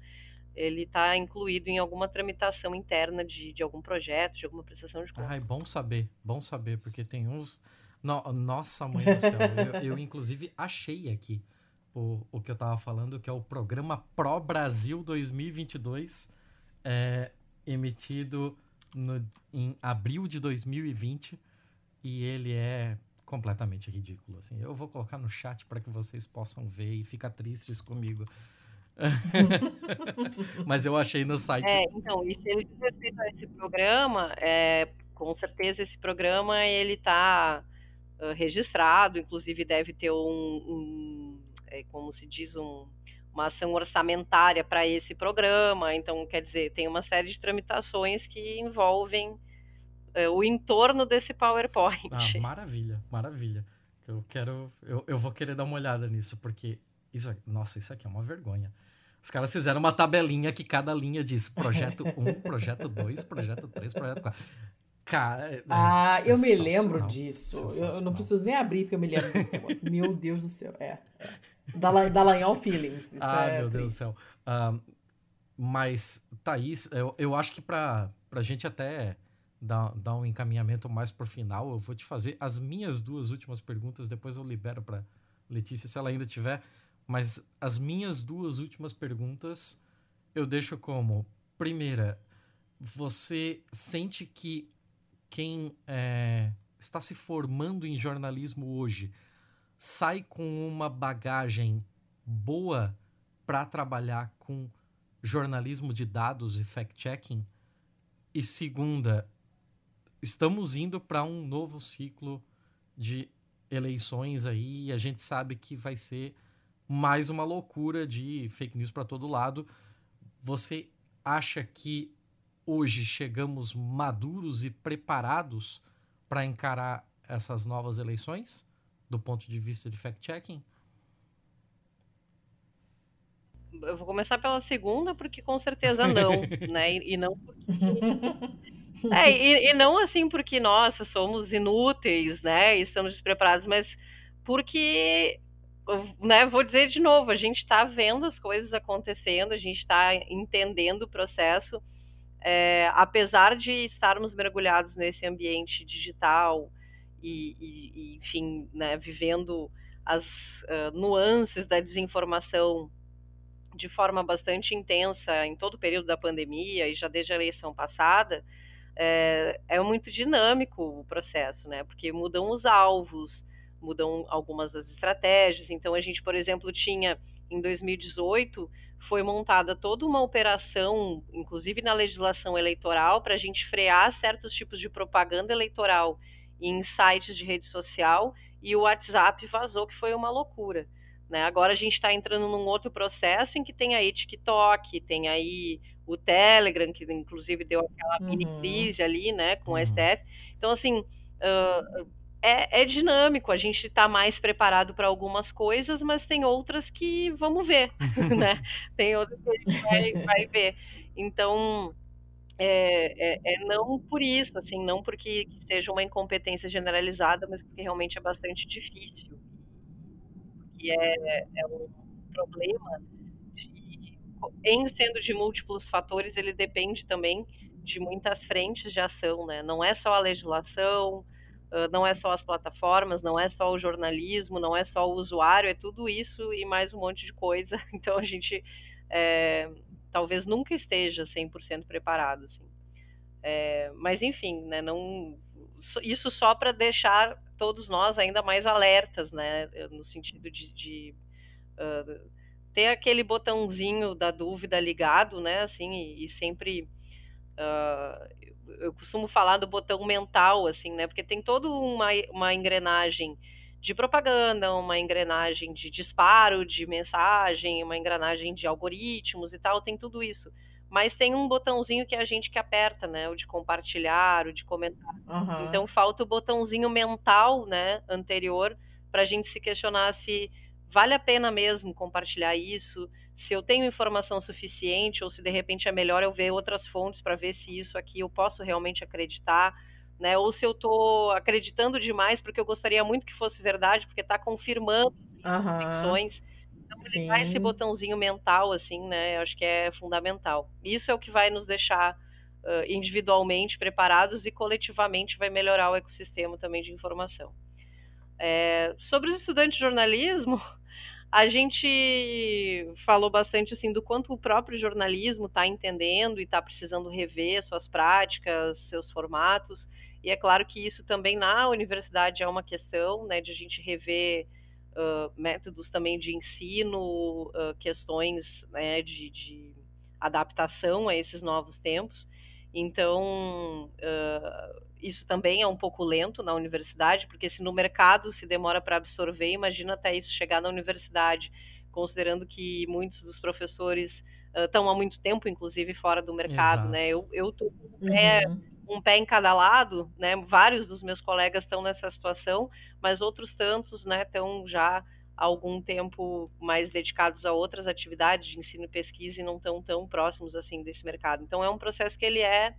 ele está incluído em alguma tramitação interna de, de algum projeto, de alguma prestação de conta. Ai, bom saber, bom saber, porque tem uns... No, nossa, mãe do céu, eu, eu inclusive achei aqui o, o que eu estava falando, que é o programa Pro Brasil 2022, é, emitido no, em abril de 2020, e ele é completamente ridículo. Assim. Eu vou colocar no chat para que vocês possam ver e ficar tristes comigo. [laughs] Mas eu achei no site. É, então, e se ele diz respeito a esse programa, é, com certeza esse programa ele está uh, registrado, inclusive deve ter um, um é, como se diz, um, uma ação orçamentária para esse programa. Então, quer dizer, tem uma série de tramitações que envolvem é, o entorno desse PowerPoint. Ah, maravilha, maravilha. Eu quero, eu, eu vou querer dar uma olhada nisso, porque isso, nossa, isso aqui é uma vergonha. Os caras fizeram uma tabelinha que cada linha diz projeto 1, [laughs] projeto 2, projeto 3, projeto 4. Cara, é ah, eu me lembro disso. Eu, eu, não preciso nem abrir porque eu me lembro desse negócio. Meu Deus do céu. É. é. Dallagnol Feelings. Isso ah, é meu triste. Deus do céu. Uh, mas, Thaís, eu, eu acho que para a gente até dar, dar um encaminhamento mais pro final, eu vou te fazer as minhas duas últimas perguntas, depois eu libero para Letícia se ela ainda tiver. Mas as minhas duas últimas perguntas eu deixo como: primeira, você sente que quem é, está se formando em jornalismo hoje sai com uma bagagem boa para trabalhar com jornalismo de dados e fact-checking? E segunda, estamos indo para um novo ciclo de eleições aí e a gente sabe que vai ser mais uma loucura de fake news para todo lado. Você acha que hoje chegamos maduros e preparados para encarar essas novas eleições, do ponto de vista de fact-checking? Eu vou começar pela segunda, porque com certeza não, [laughs] né? E, e não porque... [laughs] É, e, e, não assim porque, nossa, somos inúteis, né? Estamos despreparados, mas porque, né, vou dizer de novo, a gente está vendo as coisas acontecendo, a gente está entendendo o processo, é, apesar de estarmos mergulhados nesse ambiente digital e, e, e enfim, né, vivendo as uh, nuances da desinformação de forma bastante intensa em todo o período da pandemia e já desde a eleição passada, é, é muito dinâmico o processo, né? Porque mudam os alvos, mudam algumas das estratégias. Então, a gente, por exemplo, tinha em 2018 foi montada toda uma operação, inclusive na legislação eleitoral, para a gente frear certos tipos de propaganda eleitoral em sites de rede social e o WhatsApp vazou, que foi uma loucura. Né? Agora a gente está entrando num outro processo em que tem aí TikTok, tem aí o Telegram, que inclusive deu aquela uhum. mini crise ali, né, com uhum. o STF. Então, assim, uh, é, é, dinâmico, a gente está mais preparado para algumas coisas, mas tem outras que vamos ver, [laughs] né? [laughs] Tem outras que a gente vai, vai ver. Então, é, é, é, não por isso, assim, não porque seja uma incompetência generalizada, mas porque realmente é bastante difícil que é, é um problema de, em sendo de múltiplos fatores, ele depende também de muitas frentes de ação, né? Não é só a legislação, não é só as plataformas, não é só o jornalismo, não é só o usuário, é tudo isso e mais um monte de coisa. [laughs] Então a gente é, talvez nunca esteja 100% preparado, assim. É, mas enfim, né, não, isso só para deixar todos nós ainda mais alertas, né? No sentido de, de uh, ter aquele botãozinho da dúvida ligado, né? Assim, e, e sempre. Uh, eu costumo falar do botão mental, assim, né? Porque tem toda uma, uma engrenagem de propaganda, uma engrenagem de disparo de mensagem, uma engrenagem de algoritmos e tal, tem tudo isso mas tem um botãozinho que é a gente que aperta, né? O de compartilhar, o de comentar. Uhum. Então falta o botãozinho mental, né? Anterior, para a gente se questionar se vale a pena mesmo compartilhar isso, se eu tenho informação suficiente ou se de repente é melhor eu ver outras fontes para ver se isso aqui eu posso realmente acreditar, né? Ou se eu estou acreditando demais porque eu gostaria muito que fosse verdade, porque está confirmando uhum. convicções. Então, ligar esse botãozinho mental, assim, né? Eu acho que é fundamental. Isso é o que vai nos deixar uh, individualmente preparados e coletivamente vai melhorar o ecossistema também de informação. É, sobre os estudantes de jornalismo, [laughs] a gente falou bastante assim do quanto o próprio jornalismo está entendendo e está precisando rever suas práticas, seus formatos. E é claro que isso também na universidade é uma questão, né, de a gente rever uh, métodos também de ensino, uh, questões né, de, de, adaptação a esses novos tempos. Então, uh, isso também é um pouco lento na universidade, porque se no mercado se demora para absorver, imagina até isso chegar na universidade, considerando que muitos dos professores estão há muito tempo, inclusive, fora do mercado, né? Exato. né? Eu estou com uhum. um pé em cada lado, né? Vários dos meus colegas estão nessa situação, mas outros tantos, né, estão já há algum tempo mais dedicados a outras atividades de ensino e pesquisa e não estão tão próximos assim desse mercado. Então é um processo que ele é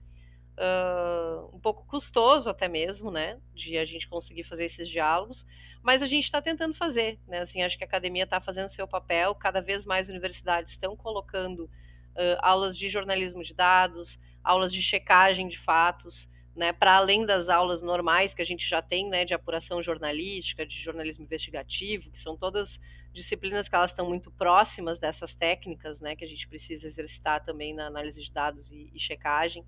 uh, um pouco custoso até mesmo, né, de a gente conseguir fazer esses diálogos, mas a gente está tentando fazer, né, assim, acho que a academia está fazendo seu papel, cada vez mais universidades estão colocando uh, aulas de jornalismo de dados, aulas de checagem de fatos, né, para além das aulas normais que a gente já tem, né, de apuração jornalística, de jornalismo investigativo, que são todas disciplinas que elas estão muito próximas dessas técnicas, né, que a gente precisa exercitar também na análise de dados e, e checagem.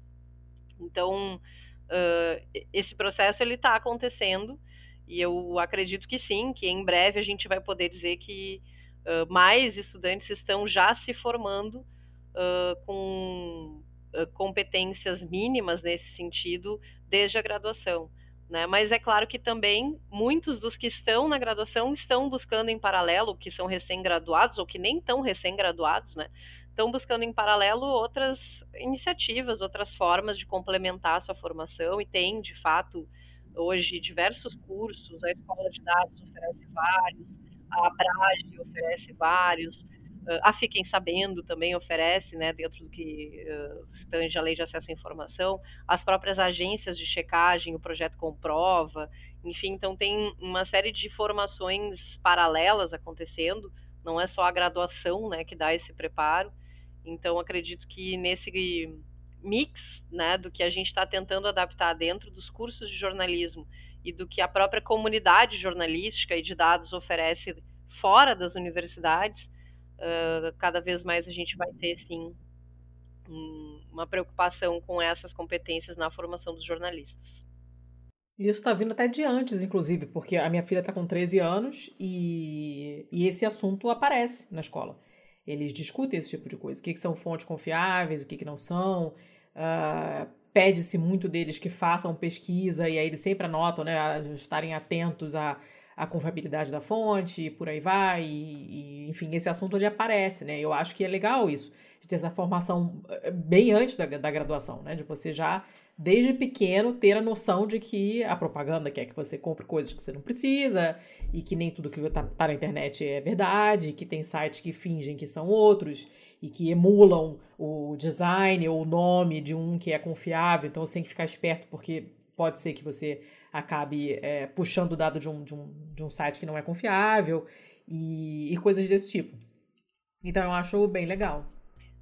Então, uh, esse processo ele está acontecendo e eu acredito que sim, que em breve a gente vai poder dizer que uh, mais estudantes estão já se formando uh, com competências mínimas nesse sentido desde a graduação. Né? Mas é claro que também muitos dos que estão na graduação estão buscando em paralelo, que são recém-graduados ou que nem tão recém-graduados, né? Estão buscando em paralelo outras iniciativas, outras formas de complementar a sua formação e tem, de fato, hoje diversos cursos, a Escola de Dados oferece vários, a Abrage oferece vários, a Fiquem Sabendo também oferece, né, dentro do que uh, a lei de acesso à informação, as próprias agências de checagem, o projeto Comprova, enfim, então tem uma série de formações paralelas acontecendo, não é só a graduação, né, que dá esse preparo, então acredito que nesse mix, né, do que a gente está tentando adaptar dentro dos cursos de jornalismo e do que a própria comunidade jornalística e de dados oferece fora das universidades, uh, cada vez mais a gente vai ter, sim, um, uma preocupação com essas competências na formação dos jornalistas. Isso está vindo até de antes, inclusive, porque a minha filha está com 13 anos e, e esse assunto aparece na escola. Eles discutem esse tipo de coisa. O que, que são fontes confiáveis, o que, que não são. Uh, Pede-se muito deles que façam pesquisa e aí eles sempre anotam, né? Estarem atentos a a confiabilidade da fonte, por aí vai, e, e, enfim, esse assunto ele aparece, né? Eu acho que é legal isso, de ter essa formação eh, bem antes da, da graduação, né? De você já, desde pequeno, ter a noção de que a propaganda quer que você compre coisas que você não precisa, e que nem tudo que está tá na internet é verdade, que tem sites que fingem que são outros, e que emulam o design ou o nome de um que é confiável, então você tem que ficar esperto, porque pode ser que você acabe é, puxando o dado de um, de, um, de um site que não é confiável e, e coisas desse tipo. Então eu acho bem legal.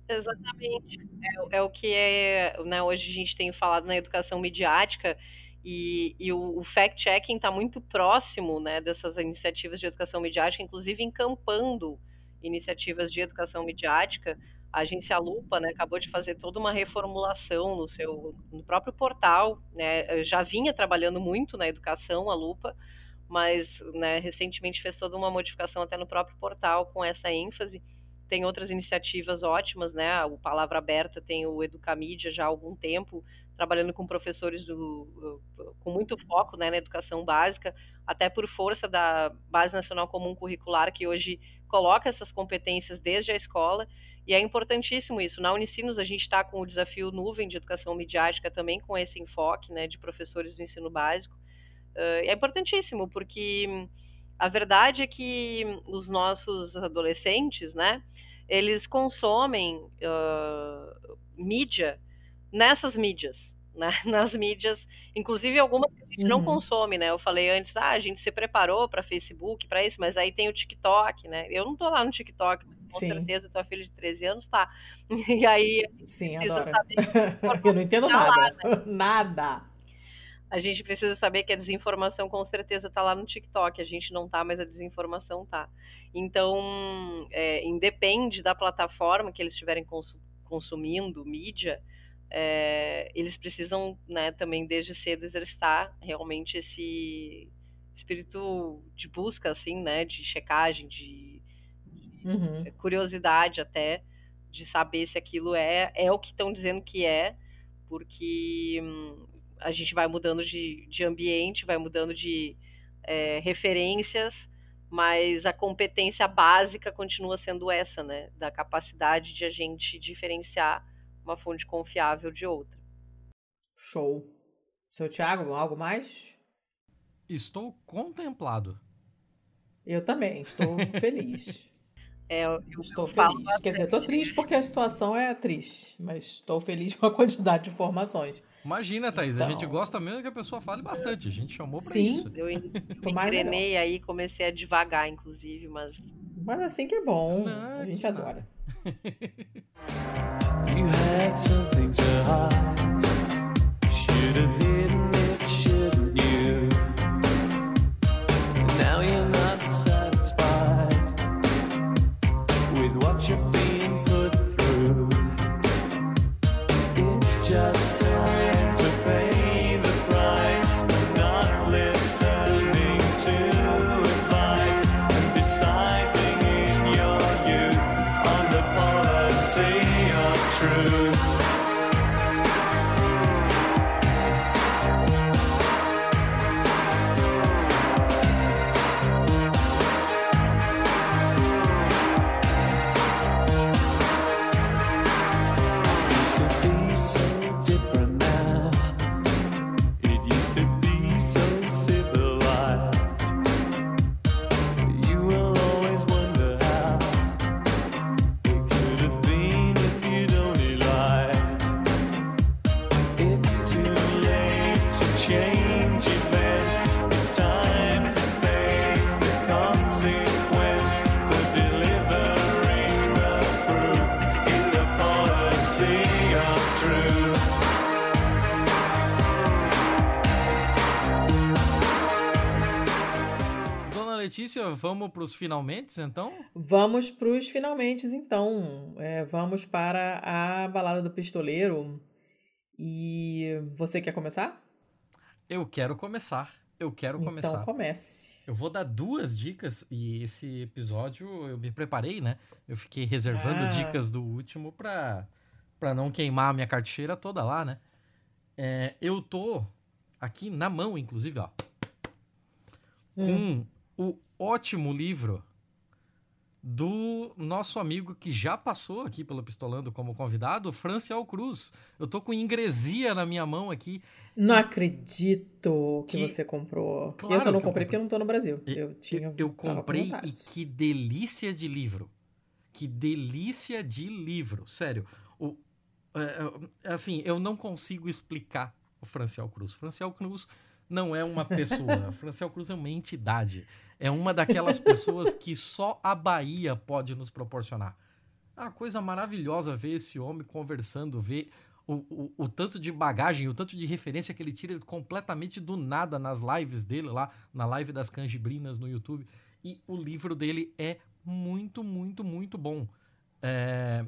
Exatamente. É, é, o que é, né, hoje a gente tem falado na educação midiática e, e o, o fact-checking está muito próximo né, dessas iniciativas de educação midiática, inclusive encampando iniciativas de educação midiática a agência Lupa né, acabou de fazer toda uma reformulação no seu no próprio portal. Né, já vinha trabalhando muito na educação, a Lupa, mas né, recentemente fez toda uma modificação até no próprio portal com essa ênfase. Tem outras iniciativas ótimas, né? O Palavra Aberta tem o Educamídia já há algum tempo, trabalhando com professores do, com muito foco né, na educação básica, até por força da Base Nacional Comum Curricular, que hoje coloca essas competências desde a escola e é importantíssimo isso. Na Unicinos, a gente está com o desafio nuvem de educação midiática também com esse enfoque né, de professores do ensino básico. Uh, é importantíssimo, porque a verdade é que os nossos adolescentes, né, eles consomem uh, mídia nessas mídias né, [laughs] nas mídias, inclusive algumas que a gente uhum. não consome, né? Eu falei antes, ah, a gente se preparou para Facebook, para isso, mas aí tem o TikTok, né? Eu não tô lá no TikTok, mas com Sim. certeza tua filha de 13 anos tá. [laughs] E aí Sim, adoro. saber [laughs] Eu não entendo tá nada. Lá, né? [laughs] Nada. A gente precisa saber que a desinformação com certeza está lá no TikTok. A gente não tá, mas a desinformação tá. Então, é, independe da plataforma que eles estiverem consumindo mídia, é, eles precisam né, também desde cedo exercitar realmente esse espírito de busca, assim, né, de checagem, de uhum. curiosidade até, de saber se aquilo é, é o que estão dizendo que é, porque hum, a gente vai mudando de, de ambiente, vai mudando de é, referências, mas a competência básica continua sendo essa, né, da capacidade de a gente diferenciar uma fonte confiável de outra. Show. Seu Thiago, algo mais? Estou contemplado. Eu também, estou feliz. [laughs] É, eu, estou feliz. Quer dizer, estou triste porque a situação é triste, mas estou feliz [laughs] com a quantidade de informações. Imagina, Thaís, então... a gente então gosta mesmo que a pessoa fale bastante. A gente chamou para isso. Eu [laughs] engrenei aí, comecei a devagar, inclusive, mas. Mas assim que é bom. Não, a gente adora. [laughs] You had something to hide. should have hidden Letícia, vamos para os finalmente, então? Vamos para os finalmente, então. É, vamos para a balada do pistoleiro. E você quer começar? Eu quero começar. Eu quero Então começar. comece. Eu vou dar duas dicas e esse episódio eu me preparei, né? Eu fiquei reservando Ah. dicas do último pra, pra não queimar a minha carteira toda lá, né? É, eu tô aqui na mão, inclusive, ó, Hum. com o ótimo livro do nosso amigo que já passou aqui pelo Pistolando como convidado, Franciel Cruz. Eu tô com ingresia na minha mão aqui. Não acredito que, Que- você comprou. Claro eu só não eu comprei comprei. porque eu não tô no Brasil. E- Eu tinha. Eu, eu comprei e que delícia de livro. Que delícia de livro. Sério. O, é, é, assim, eu não consigo explicar o Franciel Cruz. Franciel Cruz não é uma pessoa. [laughs] Franciel Cruz é uma entidade. É uma daquelas pessoas que só a Bahia pode nos proporcionar. É uma coisa maravilhosa ver esse homem conversando, ver o, o, o tanto de bagagem, o tanto de referência que ele tira completamente do nada nas lives dele lá, na live das canjibrinas no YouTube. E o livro dele é muito, muito, muito bom. É,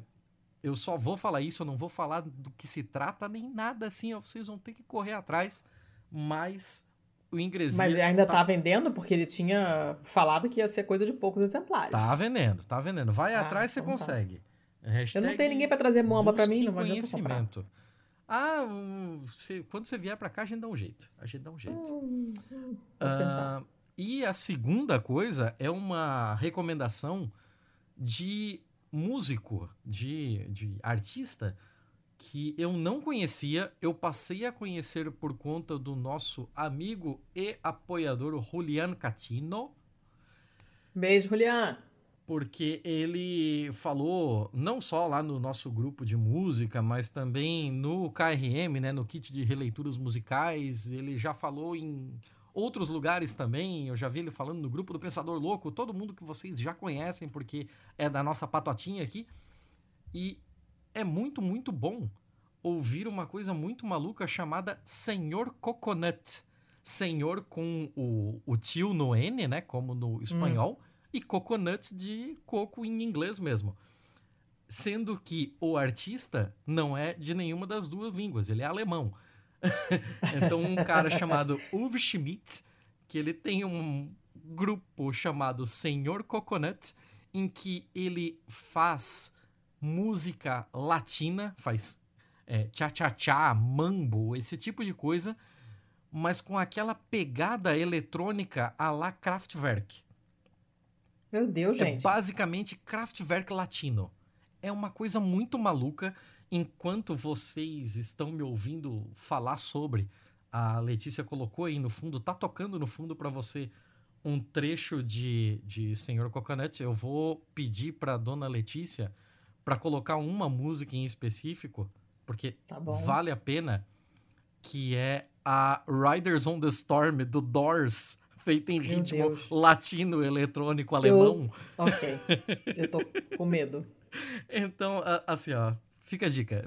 eu só vou falar isso, eu não vou falar do que se trata nem nada assim, ó, vocês vão ter que correr atrás, mas o ingresia Mas ainda tá vendendo porque ele tinha falado que ia ser coisa de poucos exemplares. Tá vendendo, tá vendendo. Vai Ah, atrás, você então tá. consegue. Eu Hashtag não tenho ninguém pra trazer muamba pra mim, não vai eu comprar. conhecimento. Ah, você- quando você vier pra cá, a gente dá um jeito. A gente dá um jeito. Hum, hum. Ah, e a segunda coisa é uma recomendação de músico, de, de artista, que eu não conhecia, eu passei a conhecer por conta do nosso amigo e apoiador Julian Catino, Beijo, Julian. porque ele falou não só lá no nosso grupo de música, mas também no KRM, né, no kit de releituras musicais, ele já falou em outros lugares também, eu já vi ele falando no grupo do Pensador Louco, todo mundo que vocês já conhecem, porque é da nossa patotinha aqui, e é muito, muito bom ouvir uma coisa muito maluca chamada Senhor Coconut. Senhor com o, o tio no N, né, como no espanhol, e coconut de coco em inglês mesmo. Sendo que o artista não é de nenhuma das duas línguas, ele é alemão. [laughs] então, um cara chamado Uwe Schmidt, que ele tem um grupo chamado Senhor Coconut, em que ele faz música latina, faz é, tchá-tchá-tchá, mambo, esse tipo de coisa, mas com aquela pegada eletrônica à la Kraftwerk. Meu Deus, É gente. basicamente Kraftwerk latino. É uma coisa muito maluca. Enquanto vocês estão me ouvindo falar sobre, a Letícia colocou aí no fundo, tá tocando no fundo para você um trecho de, de Senhor Coconut. Eu vou pedir para dona Letícia para colocar uma música em específico, porque Tá vale a pena, que é a Riders on the Storm do Doors, feita em Meu ritmo Deus. latino, eletrônico, alemão. Ok. Eu tô com medo. [laughs] Então, a- assim, ó, Fica a dica.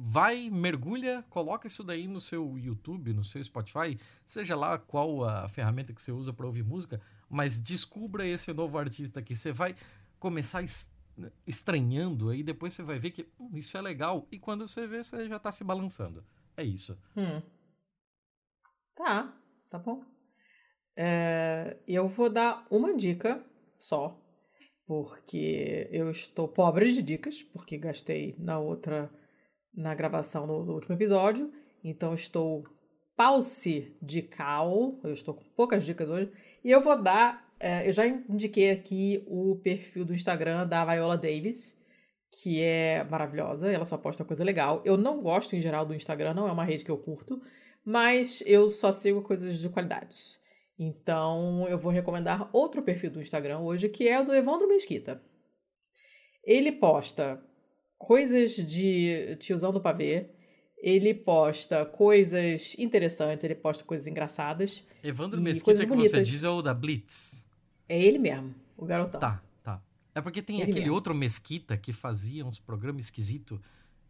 Vai, mergulha, coloca isso daí no seu YouTube, no seu Spotify, seja lá qual a ferramenta que você usa para ouvir música, mas descubra esse novo artista aqui. Você vai começar es- estranhando, aí depois você vai ver que "Hum, isso é legal. E quando você vê, você já tá se balançando. É isso. Hum. Tá, tá bom. É, eu vou dar uma dica só, porque eu estou pobre de dicas, porque gastei na outra, na gravação do, do último episódio, então estou pause de cal, eu estou com poucas dicas hoje, e eu vou dar, eu já indiquei aqui o perfil do Instagram da Viola Davis, que é maravilhosa, ela só posta coisa legal. Eu não gosto em geral do Instagram, não é uma rede que eu curto, mas eu só sigo coisas de qualidade. Então eu vou recomendar outro perfil do Instagram hoje, que é o do Evandro Mesquita. Ele posta coisas de tiozão do pavê, ele posta coisas interessantes, ele posta coisas engraçadas. Evandro Mesquita coisas que você bonitas. diz é o da Blitz. É ele mesmo, o garotão. Tá, tá. É porque tem Ele aquele mesmo. outro Mesquita que fazia uns programas esquisitos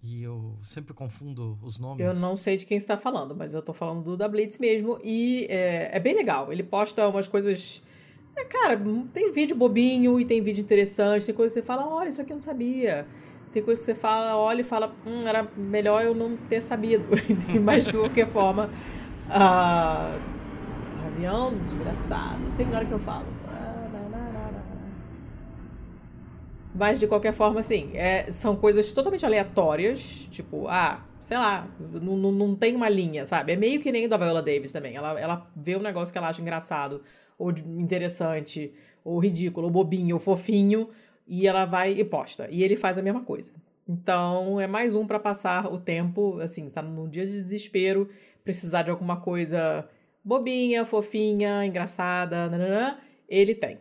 e eu sempre confundo os nomes. Eu não sei de quem está falando, mas eu tô falando do da Blitz mesmo. E é, é bem legal. Ele posta umas coisas. É, cara, tem vídeo bobinho e tem vídeo interessante. Tem coisa que você fala, olha, isso aqui eu não sabia. Tem coisa que você fala, olha e fala, hum, era melhor eu não ter sabido. [laughs] mas de qualquer forma. ah, avião desgraçado. Sempre na hora que eu falo. Mas de qualquer forma, assim, é, são coisas totalmente aleatórias. Tipo, ah, sei lá, não, não, tem uma linha, sabe? É meio que nem da Viola Davis também. Ela, ela vê um negócio que ela acha engraçado, ou interessante, ou ridículo, ou bobinho, ou fofinho, e ela vai e posta. E ele faz a mesma coisa. Então, é mais um pra passar o tempo, assim, está num dia de desespero, precisar de alguma coisa bobinha, fofinha, engraçada, nananã, ele tem.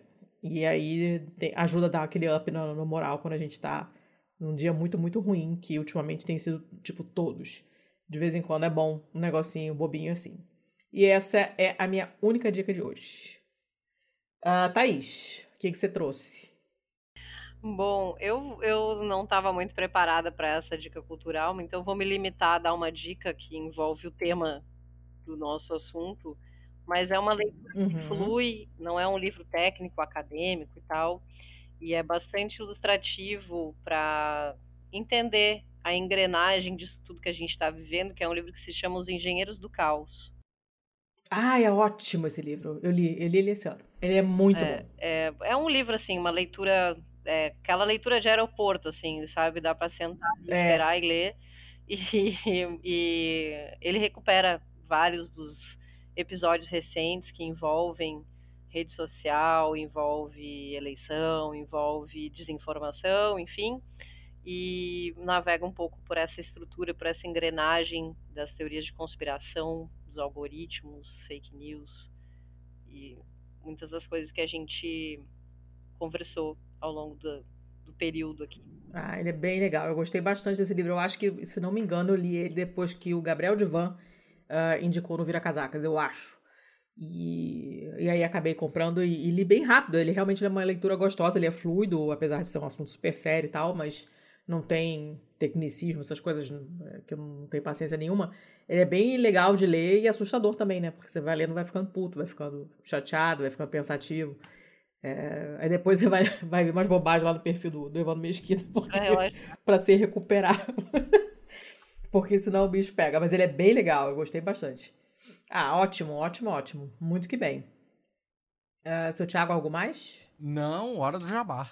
E aí tem- ajuda a dar aquele up no, no moral quando a gente tá num dia muito, muito ruim, que ultimamente tem sido, tipo, todos. De vez em quando é bom um negocinho bobinho assim. E essa é a minha única dica de hoje. Ah, Thaís, o que, que você trouxe? Bom, eu, eu não estava muito preparada para essa dica cultural, então vou me limitar a dar uma dica que envolve o tema do nosso assunto, mas é uma leitura que Uhum. flui, não é um livro técnico, acadêmico e tal, e é bastante ilustrativo para entender a engrenagem disso tudo que a gente está vivendo, que é um livro que se chama Os Engenheiros do Caos. Ah, é ótimo esse livro. Eu li, eu li ele esse ano. Ele é muito É, bom. é, é um livro, assim, uma leitura, é, aquela leitura de aeroporto, assim, sabe? Dá para sentar e É. esperar e ler. [laughs] E, e ele recupera vários dos episódios recentes que envolvem rede social, envolve eleição, envolve desinformação, enfim, e navega um pouco por essa estrutura, por essa engrenagem das teorias de conspiração, dos algoritmos, fake news e muitas das coisas que a gente conversou ao longo do, do período aqui. Ah, ele é bem legal. Eu gostei bastante desse livro. Eu acho que, se não me engano, eu li ele depois que o Gabriel Divan ah, indicou no Vira Casacas, eu acho. E, e aí acabei comprando e, e li bem rápido. Ele realmente é uma leitura gostosa, ele é fluido, apesar de ser um assunto super sério e tal, mas não tem tecnicismo, essas coisas eh, que eu não tenho paciência nenhuma. Ele é bem legal de ler e assustador também, né? Porque você vai lendo, vai ficando puto, vai ficando chateado, vai ficando pensativo. É, aí depois [laughs] você vai, vai ver umas bobagens lá no perfil do, do Evandro Mesquita, porque, É, [laughs] pra se recuperar. [laughs] porque senão o bicho pega. Mas ele é bem legal, eu gostei bastante. Ah, ótimo, ótimo, ótimo. Muito que bem. Ah, seu Thiago, algo mais? Não, hora do jabá.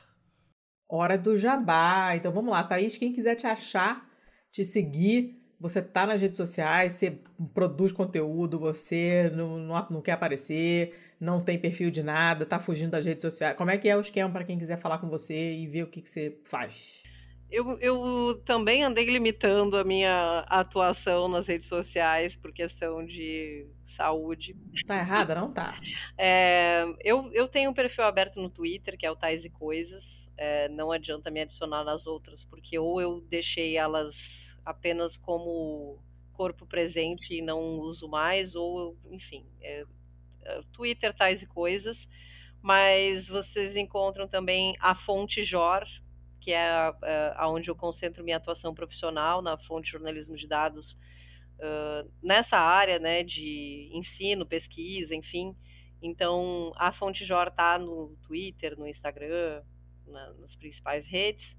Hora do jabá. Então vamos lá, Thaís. Quem quiser te achar, te seguir, você tá nas redes sociais, você produz conteúdo, você não, não, não quer aparecer, não tem perfil de nada, tá fugindo das redes sociais. Como é que é o esquema para quem quiser falar com você e ver o que, que você faz? Eu, eu também andei limitando a minha atuação nas redes sociais por questão de saúde. Tá errada? Não tá. É, eu, eu tenho um perfil aberto no Twitter, que é o Tais e Coisas. É, não adianta me adicionar nas outras, porque ou eu deixei elas apenas como corpo presente e não uso mais, ou, enfim, é, é, Twitter, Tais e Coisas. Mas vocês encontram também a Fonte Jor, que é a- aonde eu concentro minha atuação profissional na fonte de jornalismo de dados ah, nessa área, né, de ensino, pesquisa, enfim. Então, a Fonte Jor tá no Twitter, no Instagram, na- nas principais redes.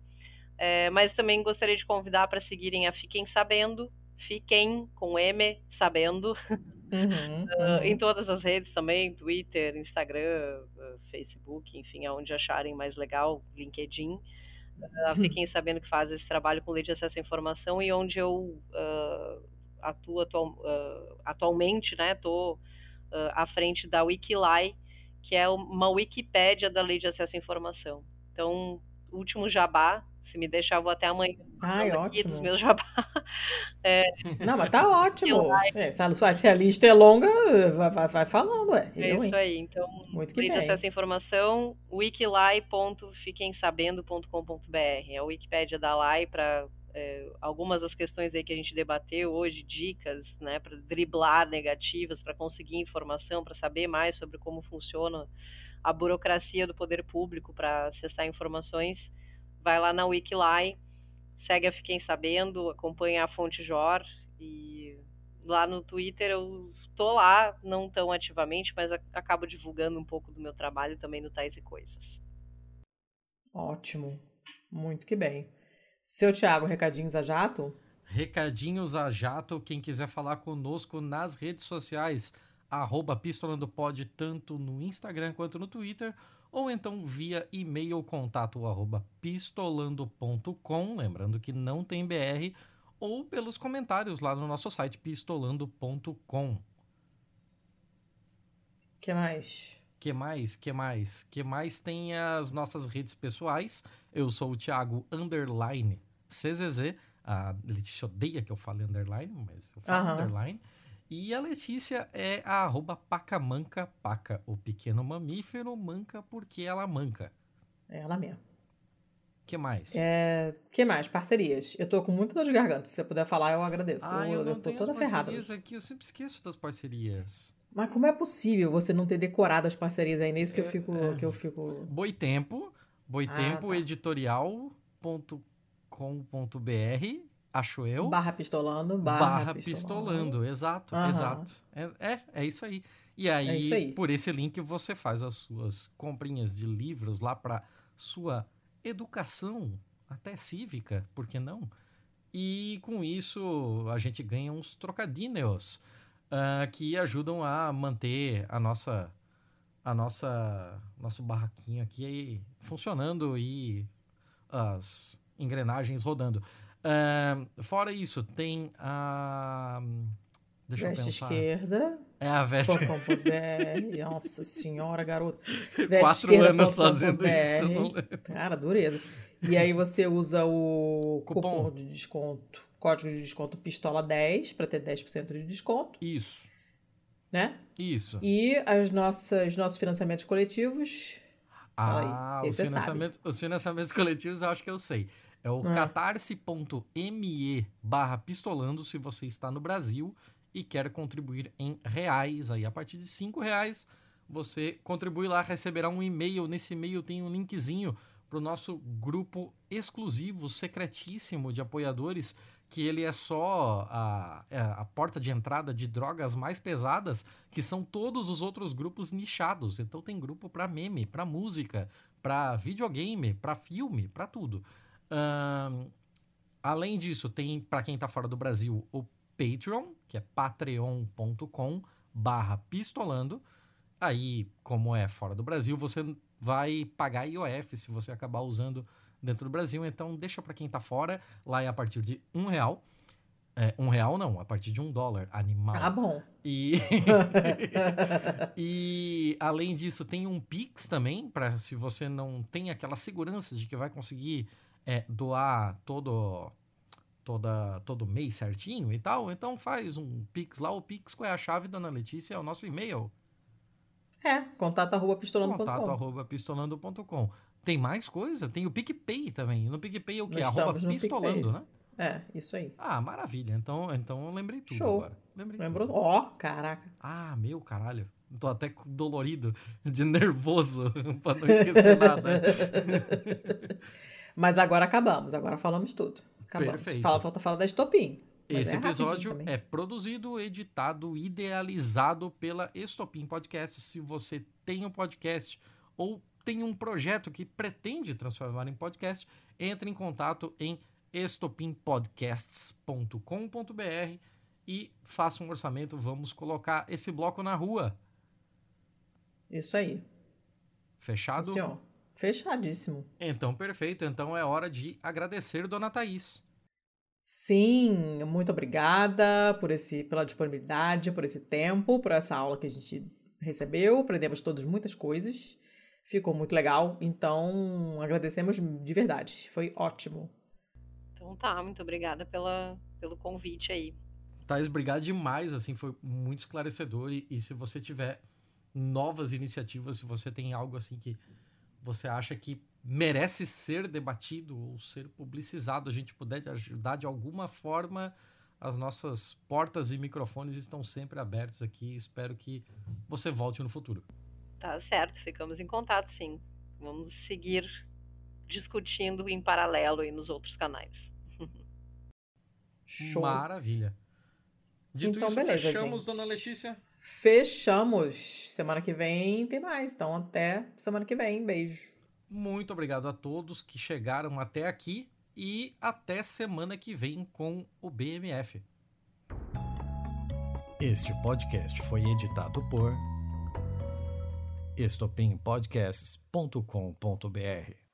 É, mas também gostaria de convidar para seguirem a Fiquem Sabendo, Fiquem com M, Sabendo, Uhum, [laughs] uhum. em todas as redes também, Twitter, Instagram, ah, Facebook, enfim, aonde acharem mais legal, LinkedIn. Ah, fiquem sabendo que faz esse trabalho com lei de acesso à informação e onde eu ah, atuo atual- ah, atualmente, né? Estou à frente da Wikilai, que é uma Wikipédia da lei de acesso à informação. Então, último jabá, se me deixar, eu vou até amanhã Ai, aqui dos ótimo. meus [laughs] jabá. Não, mas tá ótimo. É, se, a, se a lista é longa, vai, vai, vai falando, ué. É hein? isso aí. Então, Muito que bem. à informação, wikilai.fiquemsabendo.com.br. É a Wikipédia da LAI para algumas das questões aí que a gente debateu hoje, dicas, né, para driblar negativas, para conseguir informação, para saber mais sobre como funciona a burocracia do poder público para acessar informações. Vai lá na Wikilai, segue a Fiquem Sabendo, acompanha a Fonte Jor e lá no Twitter eu tô lá, não tão ativamente, mas acabo divulgando um pouco do meu trabalho também no Tais e Coisas. Ótimo. Muito que bem. Seu Thiago, recadinhos a jato? Recadinhos a jato, quem quiser falar conosco nas redes sociais, arroba pistolandopod, tanto no Instagram quanto no Twitter, ou então via e-mail contato arroba pistolando.com, lembrando que não tem BR, ou pelos comentários lá no nosso site pistolando.com. que mais? Que mais? Que mais? Que mais tem as nossas redes pessoais? Eu sou o Thiago Underline CZZ. A Letícia odeia que eu fale underline, mas eu falo Aham. underline. E a Letícia é a arroba pacamanca, paca, o pequeno mamífero, manca porque ela manca. É ela mesmo. Que mais? É, que mais? Parcerias. Eu tô com muita dor de garganta. Se você puder falar, eu agradeço. ah, eu, eu não tô tenho toda as ferrada. parcerias aqui, eu sempre esqueço das parcerias. Mas como é possível você não ter decorado as parcerias aí nesse que eu É, fico. é. Que eu fico... Boitempo, boitempo tá. editorial.com.br, acho eu. Barra pistolando, barra, barra pistolando, exato, Aham. exato. É, é, é isso aí. E aí, É isso aí. por esse link, você faz as suas comprinhas de livros lá para sua educação, até cívica, por que não? E com isso, a gente ganha uns trocadinhos ah, que ajudam a manter a nossa a nossa nosso barraquinho aqui funcionando e as engrenagens rodando. Ah, fora isso, tem a. Deixa Veste eu pensar. esquerda. É a veste. Nossa senhora, garoto. [laughs] Quatro Vesteesquerda.com.br. anos fazendo isso. não lembro. Cara, dureza. E aí você usa o Cupom. cupom de desconto, código de desconto pistola 10 para ter 10% de desconto, Isso, né? isso. E as nossas nossos financiamentos coletivos. Ah, os financiamentos, os financiamentos coletivos eu acho que eu sei. É o Ah. catarse.me barra pistolando se você está no Brasil e quer contribuir em reais. Aí, a partir de cinco reais, você contribui lá, receberá um e-mail. Nesse e-mail tem um linkzinho para o nosso grupo exclusivo, secretíssimo de apoiadores, que ele é só a, é a porta de entrada de drogas mais pesadas, que são todos os outros grupos nichados. Então tem grupo para meme, para música, para videogame, para filme, para tudo. Além disso, tem para quem tá fora do Brasil o Patreon, que é patreon.com barra pistolando. Aí, como é fora do Brasil, você vai pagar IOF se você acabar usando dentro do Brasil. Então, deixa para quem tá fora. Lá é a partir de um real. É, um real não, a partir de um dólar, animal. Tá bom. E, [laughs] e além disso, tem um Pix também, para se você não tem aquela segurança de que vai conseguir é, doar todo, toda, todo mês certinho e tal. Então faz um Pix lá. O Pix, qual é a chave, dona Letícia? É o nosso e-mail. É, contato arroba Contato pistolando.com. arroba pistolando.com. Tem mais coisa? Tem o PicPay também. No PicPay é o quê? Nós Arroba pistolando, né? É, isso aí. Ah, maravilha. Então, então eu lembrei tudo Show. agora. Lembrei Lembrou? tudo. Ó, caraca. Ah, meu caralho. Tô até dolorido, [laughs] de nervoso, [laughs] pra não esquecer nada. [laughs] Mas agora acabamos, agora falamos tudo. Acabamos. Perfeito. Fala, falta falar da Estopim. Mas Esse é episódio é produzido, editado, idealizado pela Estopim Podcast. Se você tem um podcast ou tem um projeto que pretende transformar em podcast, entre em contato em estopimpodcasts.com.br e faça um orçamento. Vamos colocar esse bloco na rua. Isso aí. Fechado? Sim, senhor. Fechadíssimo. Então, perfeito. Então é hora de agradecer, dona Thaís. Sim, muito obrigada por esse, pela disponibilidade, por esse tempo, por essa aula que a gente recebeu. Aprendemos todos muitas coisas. Ficou muito legal. Então, agradecemos de verdade. Foi ótimo. Então tá, muito obrigada pela, pelo convite aí. Thaís, obrigado demais, assim, foi muito esclarecedor e, e se você tiver novas iniciativas, se você tem algo assim que você acha que merece ser debatido ou ser publicizado, a gente puder te ajudar de alguma forma, as nossas portas e microfones estão sempre abertos aqui. Espero que você volte no futuro. Tá certo, ficamos em contato sim. Vamos seguir discutindo em paralelo aí nos outros canais. Show. Maravilha. Dito Então, isso, beleza, fechamos, gente. dona Letícia. Fechamos. Semana que vem tem mais. Então, até semana que vem. Beijo. Muito obrigado a todos que chegaram até aqui e até semana que vem com o BMF. Este podcast foi editado por estopimpodcasts.com.br.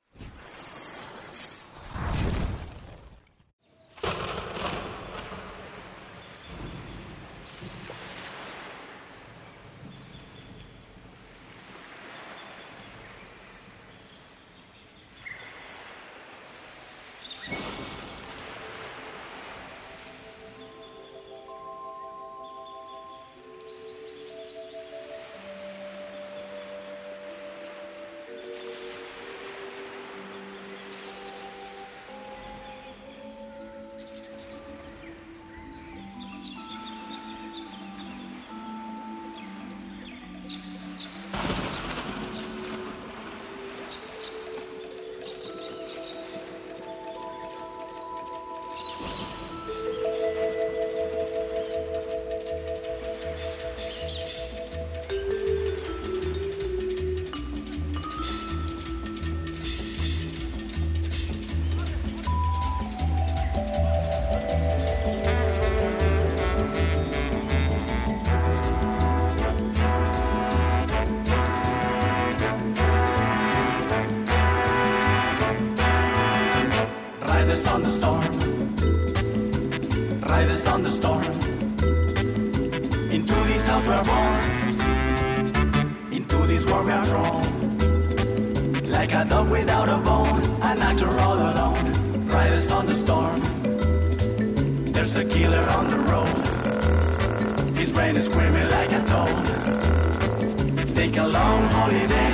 Take a long holiday.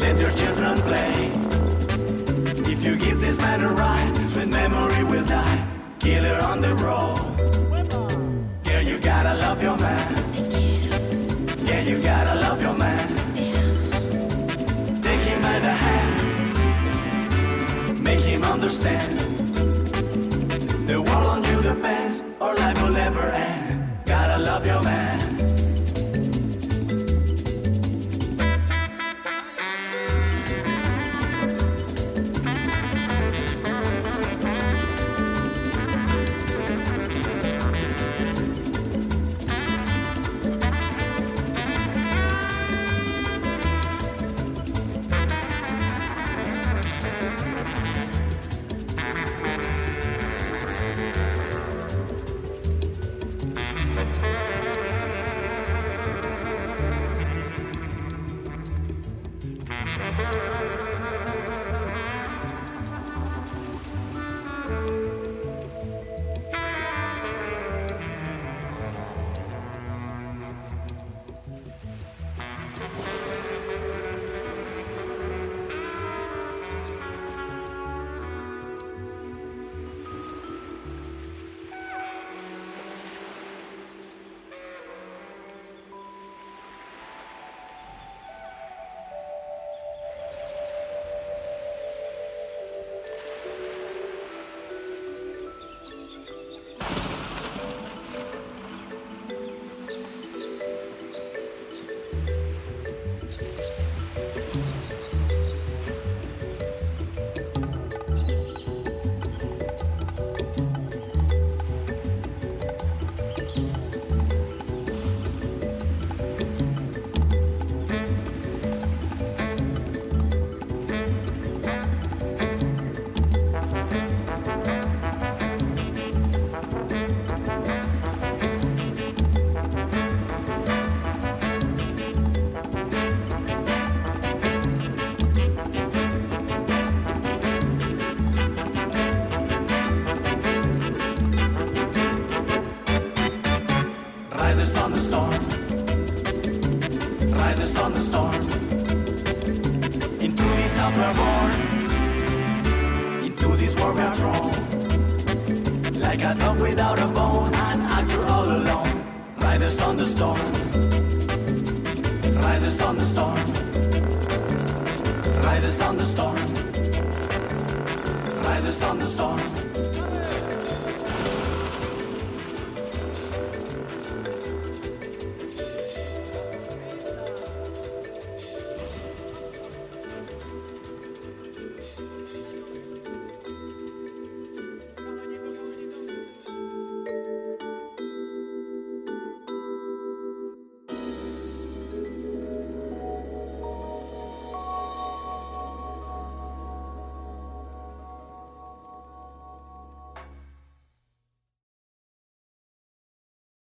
Let your children play. If you give this man a ride, sweet memory will die. Killer on the road. Yeah, you gotta love your man. Yeah, you gotta love your man. Take him by the hand. Make him understand. The world on you depends, or life will never end. Gotta love your man.